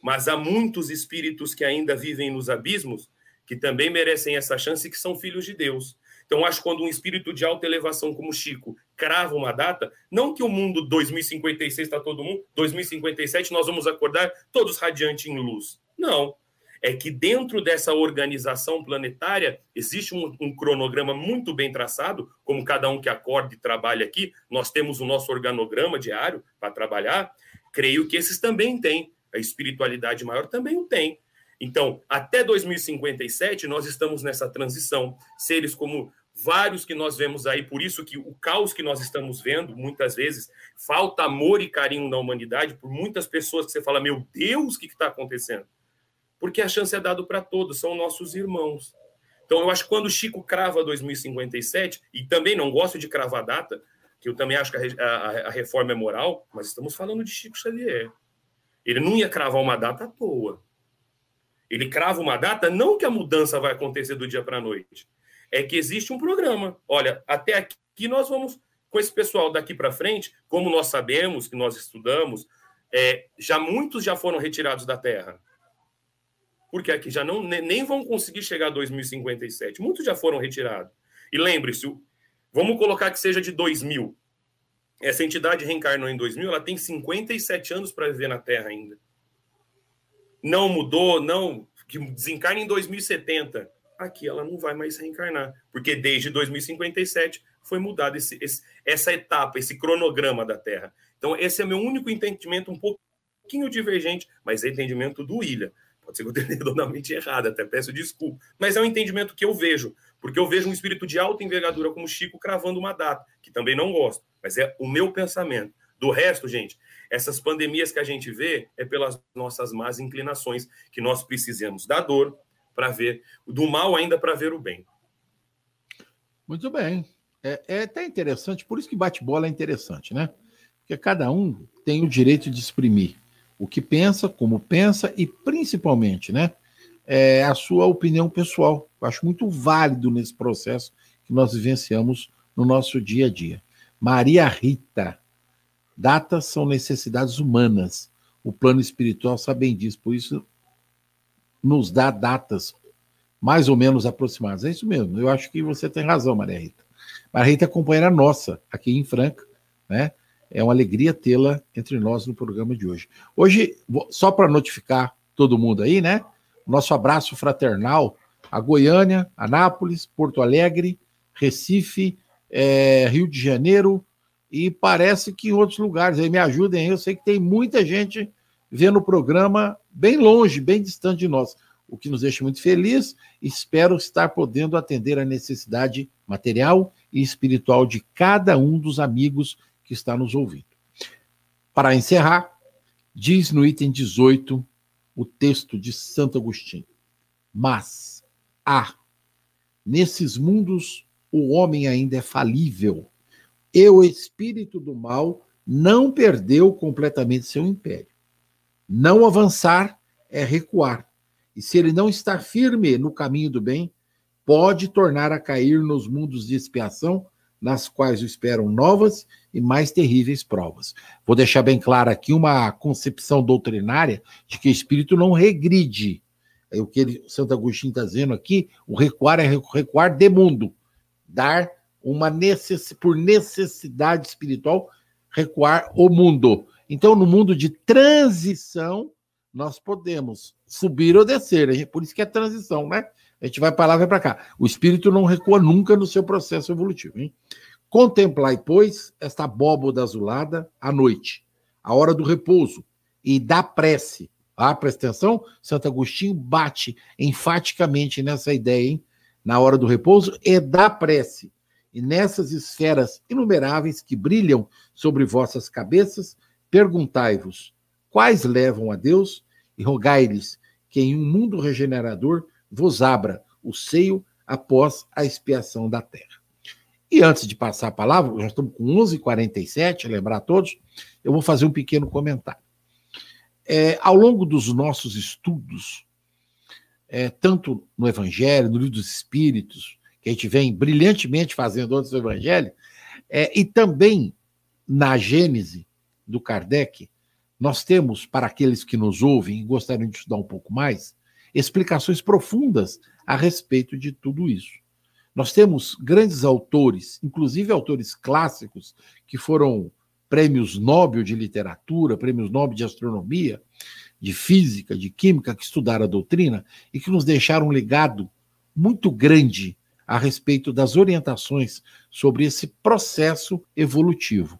Mas há muitos espíritos que ainda vivem nos abismos que também merecem essa chance e que são filhos de Deus. Então, acho que quando um espírito de alta elevação como Chico crava uma data, não que o mundo 2056 está todo mundo, 2057 nós vamos acordar todos radiantes em luz. Não é que dentro dessa organização planetária existe um, um, cronograma muito bem traçado, como cada um que acorda e trabalha aqui, nós temos o nosso organograma diário para trabalhar. Creio que esses também têm. A espiritualidade maior também o tem. Então, até 2057, nós estamos nessa transição. Seres como vários que nós vemos aí, por isso que o caos que nós estamos vendo, muitas vezes, falta amor e carinho na humanidade, por muitas pessoas que você fala, meu Deus, o que está acontecendo? porque a chance é dada para todos, são nossos irmãos. Então, eu acho que quando o Chico crava 2057, e também não gosto de cravar data, que eu também acho que a, a, a, reforma é moral, mas estamos falando de Chico Xavier. Ele não ia cravar uma data à toa. Ele crava uma data, não que a mudança vai acontecer do dia para a noite, é que existe um programa. Olha, até aqui nós vamos, com esse pessoal daqui para frente, como nós sabemos, que nós estudamos, é, já muitos já foram retirados da Terra porque aqui já não nem vão conseguir chegar a 2057. Muitos já foram retirados. E lembre-se, vamos colocar que seja de 2000. Essa entidade reencarnou em 2000, ela tem 57 anos para viver na Terra ainda. Não mudou, não, que desencarne em 2070. Aqui ela não vai mais reencarnar, porque desde 2057 foi mudada essa etapa, esse cronograma da Terra. Então, esse é meu único entendimento, um pouquinho divergente, mas é entendimento do Ilha. Pode ser que eu tenha [laughs] redondamente errado, até peço desculpa. Mas é um entendimento que eu vejo, porque eu vejo um espírito de alta envergadura como Chico cravando uma data, que também não gosto, mas é o meu pensamento. Do resto, gente, essas pandemias que a gente vê é pelas nossas más inclinações, que nós precisamos da dor para ver, do mal ainda para ver o bem. Muito bem. É, é até interessante, por isso que bate-bola é interessante, né? Porque cada um tem o direito de exprimir o que pensa, como pensa e principalmente, né, é a sua opinião pessoal. Eu acho muito válido nesse processo que nós vivenciamos no nosso dia a dia. Maria Rita, datas são necessidades humanas. O plano espiritual sabe bem disso, por isso nos dá datas mais ou menos aproximadas. É isso mesmo, eu acho que você tem razão, Maria Rita. Maria Rita é companheira nossa aqui em Franca, né? É uma alegria tê-la entre nós no programa de hoje. Hoje, só para notificar todo mundo aí, né? Nosso abraço fraternal a Goiânia, Anápolis, Porto Alegre, Recife, é, Rio de Janeiro e parece que em outros lugares. Aí me ajudem eu sei que tem muita gente vendo o programa bem longe, bem distante de nós, o que nos deixa muito feliz. Espero estar podendo atender a necessidade material e espiritual de cada um dos amigos que está nos ouvindo. Para encerrar, diz no item 18 o texto de Santo Agostinho: Mas há, nesses mundos, o homem ainda é falível, e o espírito do mal não perdeu completamente seu império. Não avançar é recuar, e se ele não está firme no caminho do bem, pode tornar a cair nos mundos de expiação nas quais o esperam novas e mais terríveis provas. Vou deixar bem claro aqui uma concepção doutrinária de que o espírito não regride. É o que ele, Santo Agostinho está dizendo aqui, o recuar é recuar de mundo, dar uma por necessidade espiritual, recuar o mundo. Então, no mundo de transição, nós podemos subir ou descer. Por isso que é transição, né? A gente vai para lá, vai para cá. O espírito não recua nunca no seu processo evolutivo. Hein? Contemplai, pois, esta abóboda azulada à noite, a hora do repouso, e da prece. Ah, presta atenção, Santo Agostinho bate enfaticamente nessa ideia, hein? Na hora do repouso e da prece. E nessas esferas inumeráveis que brilham sobre vossas cabeças, perguntai-vos quais levam a Deus e rogai-lhes que em um mundo regenerador vos abra o seio após a expiação da terra. E antes de passar a palavra, já estamos com 11h47, lembrar a todos, eu vou fazer um pequeno comentário. É, ao longo dos nossos estudos, é, tanto no Evangelho, no Livro dos Espíritos, que a gente vem brilhantemente fazendo antes do Evangelho, é, e também na Gênese do Kardec, nós temos, para aqueles que nos ouvem e gostariam de estudar um pouco mais, explicações profundas a respeito de tudo isso. Nós temos grandes autores, inclusive autores clássicos, que foram prêmios Nobel de literatura, prêmios Nobel de astronomia, de física, de química, que estudaram a doutrina e que nos deixaram um legado muito grande a respeito das orientações sobre esse processo evolutivo.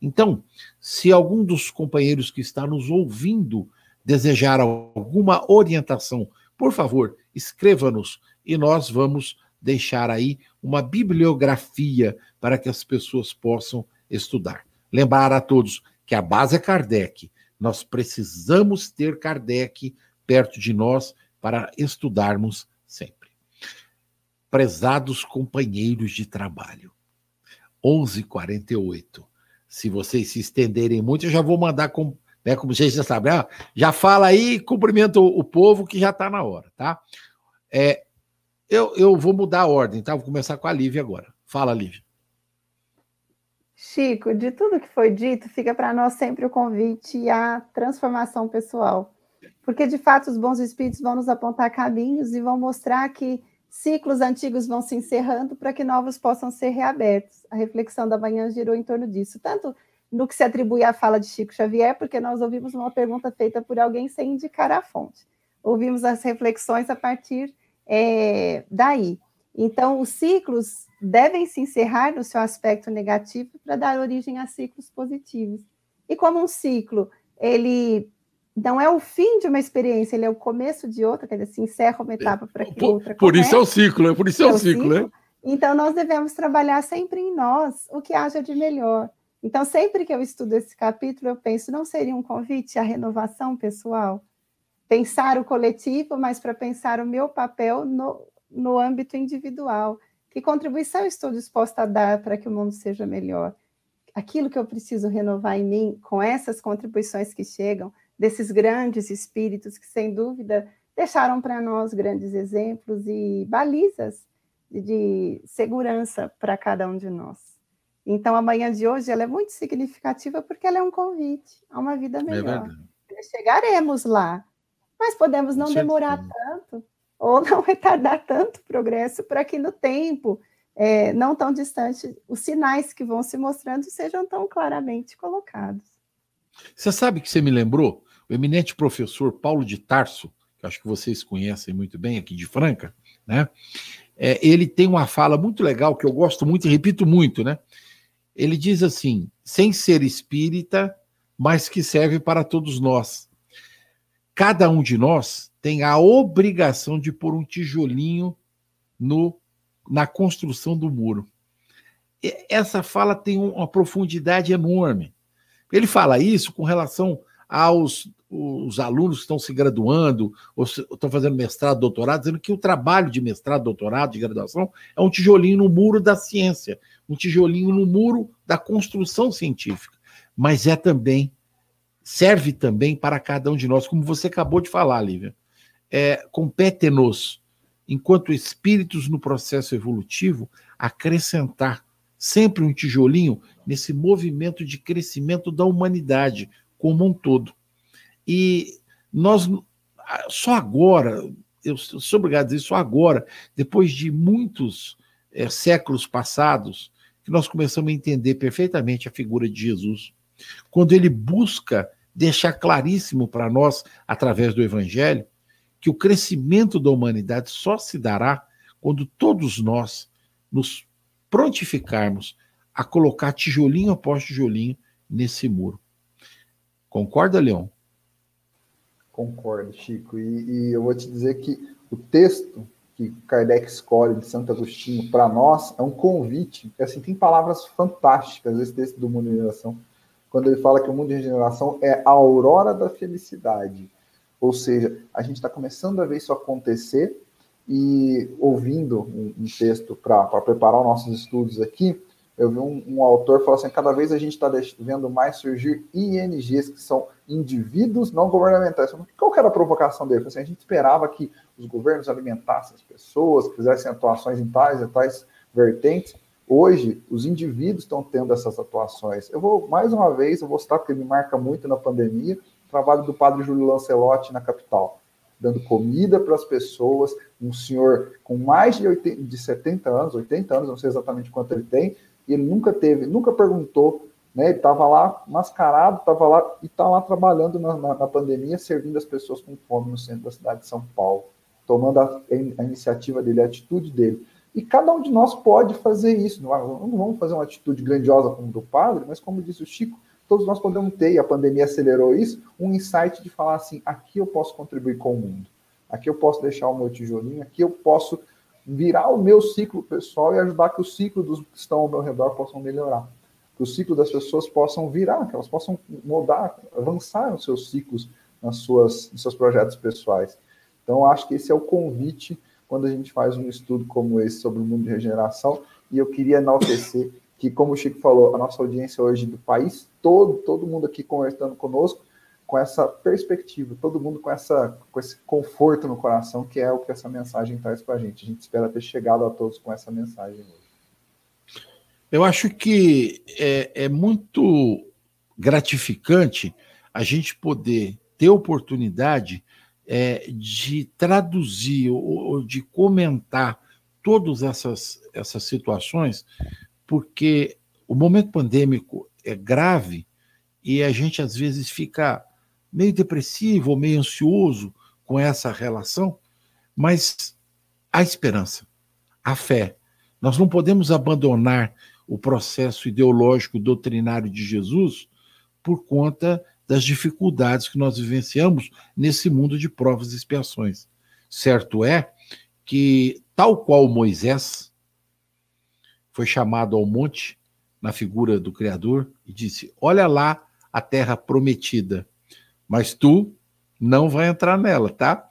Então, se algum dos companheiros que está nos ouvindo desejar alguma orientação, por favor, escreva-nos e nós vamos deixar aí uma bibliografia para que as pessoas possam estudar. Lembrar a todos que a base é Kardec. Nós precisamos ter Kardec perto de nós para estudarmos sempre. Prezados companheiros de trabalho, 11:48. Se vocês se estenderem muito, eu já vou mandar com né? Como vocês já sabem, ah, já fala aí, cumprimenta o, o povo que já está na hora, tá? É, eu, eu vou mudar a ordem, tá? Vou começar com a Lívia agora. Fala, Lívia. Chico, de tudo que foi dito, fica para nós sempre o convite à transformação pessoal. Porque, de fato, os bons espíritos vão nos apontar caminhos e vão mostrar que ciclos antigos vão se encerrando para que novos possam ser reabertos. A reflexão da manhã girou em torno disso. Tanto no que se atribui à fala de Chico Xavier, porque nós ouvimos uma pergunta feita por alguém sem indicar a fonte. Ouvimos as reflexões a partir é, daí. Então, os ciclos devem se encerrar no seu aspecto negativo para dar origem a ciclos positivos. E como um ciclo, ele não é o fim de uma experiência, ele é o começo de outra, quer dizer, se encerra uma etapa para que por, outra Por isso é o ciclo, por isso é, é o ciclo, ciclo, né? Então, nós devemos trabalhar sempre em nós o que haja de melhor. Então, sempre que eu estudo esse capítulo, eu penso, não seria um convite à renovação pessoal? Pensar o coletivo, mas para pensar o meu papel no, no âmbito individual. Que contribuição estou disposta a dar para que o mundo seja melhor? Aquilo que eu preciso renovar em mim, com essas contribuições que chegam, desses grandes espíritos que, sem dúvida, deixaram para nós grandes exemplos e balizas de segurança para cada um de nós. Então, a manhã de hoje ela é muito significativa porque ela é um convite a uma vida é melhor. É Chegaremos lá, mas podemos não demorar tanto ou [laughs] não retardar tanto o progresso para que no tempo é, não tão distante os sinais que vão se mostrando sejam tão claramente colocados. Você sabe que você me lembrou? O eminente professor Paulo de Tarso, que acho que vocês conhecem muito bem aqui de Franca, né? É, ele tem uma fala muito legal que eu gosto muito e repito muito, né? ele diz assim: sem ser espírita, mas que serve para todos nós. Cada um de nós tem a obrigação de pôr um tijolinho no, na construção do muro. E essa fala tem uma profundidade enorme. Ele fala isso com relação aos os alunos que estão se graduando, ou estão fazendo mestrado, doutorado, dizendo que o trabalho de mestrado, doutorado, de graduação é um tijolinho no muro da ciência, um tijolinho no muro da construção científica. Mas é também, serve também para cada um de nós, como você acabou de falar, Lívia. É, Compete-nos, enquanto espíritos no processo evolutivo, acrescentar sempre um tijolinho nesse movimento de crescimento da humanidade como um todo. E nós, só agora, eu sou obrigado a dizer só agora, depois de muitos é, séculos passados, que nós começamos a entender perfeitamente a figura de Jesus. Quando ele busca deixar claríssimo para nós, através do Evangelho, que o crescimento da humanidade só se dará quando todos nós nos prontificarmos a colocar tijolinho após tijolinho nesse muro. Concorda, Leão? Concordo, Chico. E, e, eu vou te dizer que o texto que Kardec escolhe de Santo Agostinho para nós é um convite. Assim, tem palavras fantásticas esse texto do Mundo de Regeneração, quando ele fala que o mundo de regeneração é a aurora da felicidade. Ou seja, a gente está começando a ver isso acontecer e ouvindo um, um texto para preparar os nossos estudos aqui, eu vi um, um autor falar assim: cada vez a gente está vendo mais surgir INGs, que são indivíduos não governamentais. Qual era a provocação dele? Assim, a gente esperava que os governos alimentassem as pessoas, que fizessem atuações em tais e tais vertentes. Hoje, os indivíduos estão tendo essas atuações. Eu vou, mais uma vez, eu vou citar, porque me marca muito na pandemia, o trabalho do padre Júlio Lancelotti na capital, dando comida para as pessoas, um senhor com mais de, 80, de 70 anos, 80 anos, não sei exatamente quanto ele tem, e ele nunca teve, nunca perguntou, né? Ele estava lá mascarado, estava lá e está lá trabalhando na, na, na, pandemia, servindo as pessoas com fome no centro da cidade de São Paulo, tomando a, a, iniciativa dele, a atitude dele. E cada um de nós pode fazer isso. Não, não vamos fazer uma atitude grandiosa como do padre, mas como disse o Chico, todos nós podemos ter, e a pandemia acelerou isso, um insight de falar assim: aqui eu posso contribuir com o mundo, aqui eu posso deixar o meu tijolinho, aqui eu posso virar o meu ciclo pessoal e ajudar que o ciclo dos que estão ao meu redor possam melhorar. Que o ciclo das pessoas possam virar, que elas possam mudar, avançar nos seus ciclos, nas suas, nos seus projetos pessoais. Então, acho que esse é o convite quando a gente faz um estudo como esse sobre o mundo de regeneração. E eu queria enaltecer que, como o Chico falou, a nossa audiência hoje do país todo, todo mundo aqui conversando conosco, com essa perspectiva, todo mundo com, essa, com esse conforto no coração, que é o que essa mensagem traz para a gente. A gente espera ter chegado a todos com essa mensagem hoje. Eu acho que é, é muito gratificante a gente poder ter oportunidade é, de traduzir ou, ou, de comentar todas essas, essas situações, porque o momento pandêmico é grave e a gente às vezes fica meio depressivo ou meio ansioso com essa relação, mas há esperança, há fé. Nós não podemos abandonar o processo ideológico doutrinário de Jesus por conta das dificuldades que nós vivenciamos nesse mundo de provas e expiações. Certo é que, tal qual Moisés foi chamado ao monte na figura do Criador e disse: Olha lá a terra prometida mas tu não vai entrar nela, tá?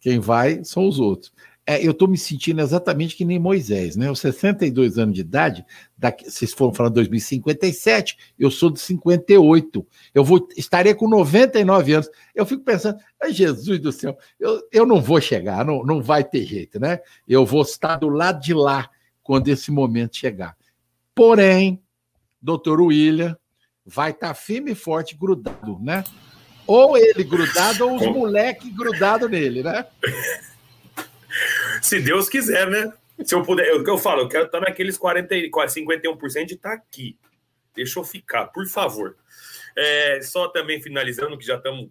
Quem vai são os outros. É, eu estou me sentindo exatamente que nem Moisés, né? Os 62 anos de idade, daqui, vocês foram falando 2057, eu sou de 58. Eu vou estarei com 99 anos. Eu fico pensando, Jesus do céu, eu, eu não vou chegar, não, não vai ter jeito, né? Eu vou estar do lado de lá quando esse momento chegar. Porém, doutor William vai estar firme e forte grudado, né? Ou ele grudado ou os moleques grudados nele, né? Se Deus quiser, né? Se eu puder, o que eu falo, eu quero estar naqueles 40, 51% de estar aqui. Deixa eu ficar, por favor. É, só também finalizando, que já estamos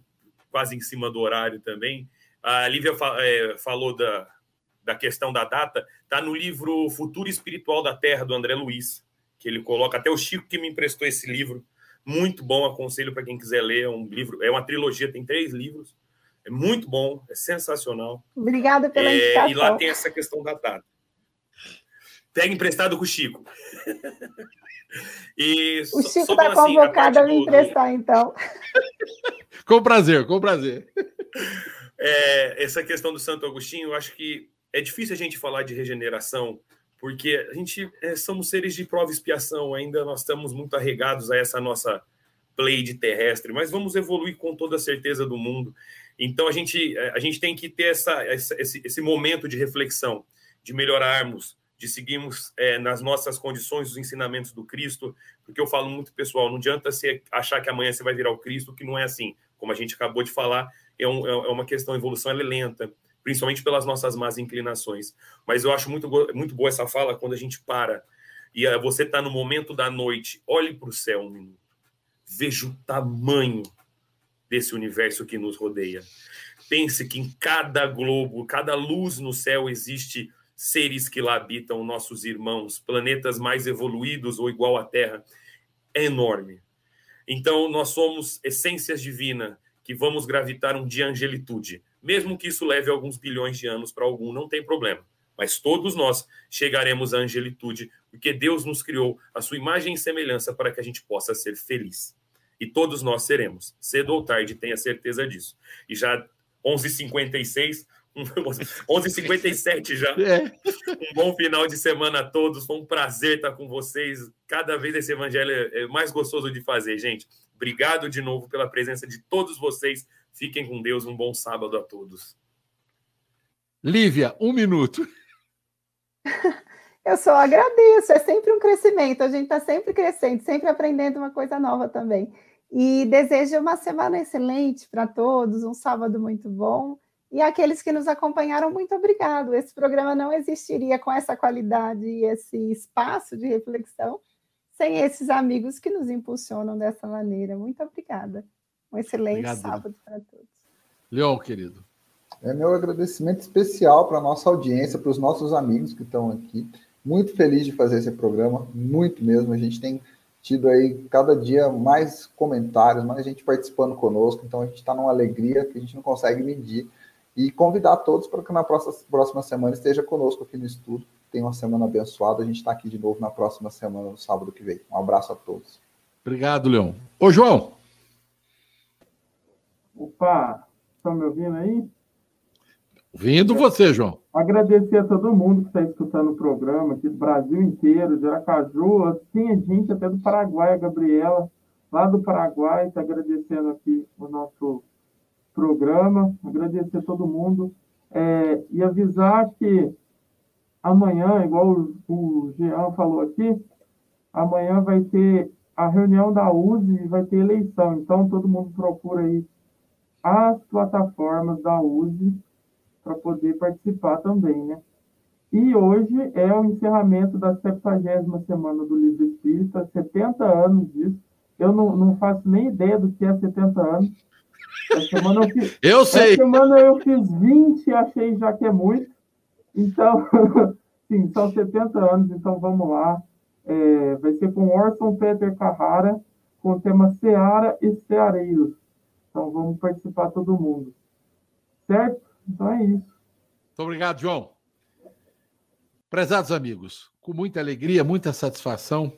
quase em cima do horário também. A Lívia é, falou da, da questão da data, está no livro Futuro Espiritual da Terra, do André Luiz, que ele coloca, até o Chico que me emprestou esse livro, muito bom, aconselho para quem quiser ler. É um livro, é uma trilogia, tem três livros. É muito bom, é sensacional. Obrigada pela é, indicação. E lá tem essa questão da data. Pega emprestado com o Chico. e o Chico está assim, convocado a, a me emprestar, do... então. [laughs] com prazer, com prazer. É, essa questão do Santo Agostinho, eu acho que é difícil a gente falar de regeneração porque a gente é, somos seres de prova e expiação, ainda nós estamos muito arregados a essa nossa play terrestre, mas vamos evoluir com toda a certeza do mundo. Então a gente, é, a gente tem que ter essa, essa esse, esse momento de reflexão, de melhorarmos de seguirmos é, nas nossas condições os ensinamentos do Cristo, porque eu falo muito, pessoal, não adianta você achar que amanhã você vai virar o Cristo, que não é assim. Como a gente acabou de falar, é, um, é uma questão, a evolução é lenta, principalmente pelas nossas más inclinações. Mas eu acho muito, muito boa essa fala quando a gente para e uh, você está no momento da noite, olhe para o céu um minuto, veja o tamanho desse universo que nos rodeia. Pense que em cada globo, cada luz no céu existe seres que lá habitam, nossos irmãos, planetas mais evoluídos ou igual à Terra. É enorme. Então, nós somos essências divinas que vamos gravitar um dia angelitude. Mesmo que isso leve alguns bilhões de anos para algum, não tem problema. Mas todos nós chegaremos à angelitude, porque Deus nos criou a sua imagem e semelhança para que a gente possa ser feliz. E todos nós seremos, cedo ou tarde, tenha certeza disso. E já 11h56, [laughs] 11h57 já. É. Um bom final de semana a todos. Foi um prazer estar com vocês. Cada vez esse evangelho é mais gostoso de fazer, gente. Obrigado de novo pela presença de todos vocês. Fiquem com Deus. Um bom sábado a todos. Lívia, um minuto. [laughs] Eu só agradeço. É sempre um crescimento. A gente está sempre crescendo, sempre aprendendo uma coisa nova também. E desejo uma semana excelente para todos, um sábado muito bom e aqueles que nos acompanharam, muito obrigado. Esse programa não existiria com essa qualidade e esse espaço de reflexão sem esses amigos que nos impulsionam dessa maneira. Muito obrigada. Um excelente obrigado, sábado para todos. Leon, querido. É meu agradecimento especial para a nossa audiência, para os nossos amigos que estão aqui. Muito feliz de fazer esse programa, muito mesmo. A gente tem tido aí cada dia mais comentários, mais gente participando conosco, então a gente está numa alegria que a gente não consegue medir e convidar todos para que na próxima, próxima semana esteja conosco aqui no estudo. Tenha uma semana abençoada. A gente está aqui de novo na próxima semana, no sábado que vem. Um abraço a todos. Obrigado, Leão. Ô, João. Opa, estão me ouvindo aí? Ouvindo você, João. Agradecer a todo mundo que está escutando o programa, aqui do Brasil inteiro, de Aracaju, tem gente até do Paraguai, a Gabriela, lá do Paraguai, está agradecendo aqui o nosso programa, agradecer a todo mundo é, e avisar que amanhã, igual o, o Jean falou aqui, amanhã vai ter a reunião da USE e vai ter eleição. Então, todo mundo procura aí as plataformas da USE para poder participar também, né? E hoje é o encerramento da 70 semana do Livro Espírita, 70 anos disso. Eu não, não faço nem ideia do que é 70 anos, semana eu, fiz, eu sei. semana eu fiz 20 achei já que é muito. Então, [laughs] sim, são 70 anos, então vamos lá. É, vai ser com Orson Peter Carrara, com o tema Seara e Ceareiros. Então vamos participar todo mundo. Certo? Então é isso. Muito obrigado, João. Prezados amigos, com muita alegria, muita satisfação,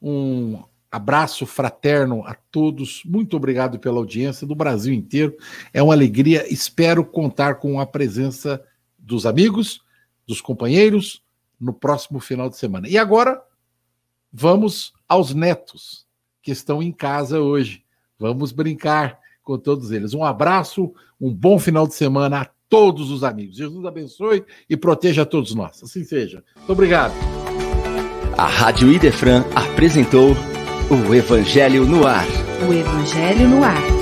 um Abraço fraterno a todos. Muito obrigado pela audiência do Brasil inteiro. É uma alegria. Espero contar com a presença dos amigos, dos companheiros no próximo final de semana. E agora vamos aos netos que estão em casa hoje. Vamos brincar com todos eles. Um abraço, um bom final de semana a todos os amigos. Jesus abençoe e proteja todos nós. Assim seja. Muito obrigado. A Rádio Idefran apresentou o Evangelho no Ar. O Evangelho no Ar.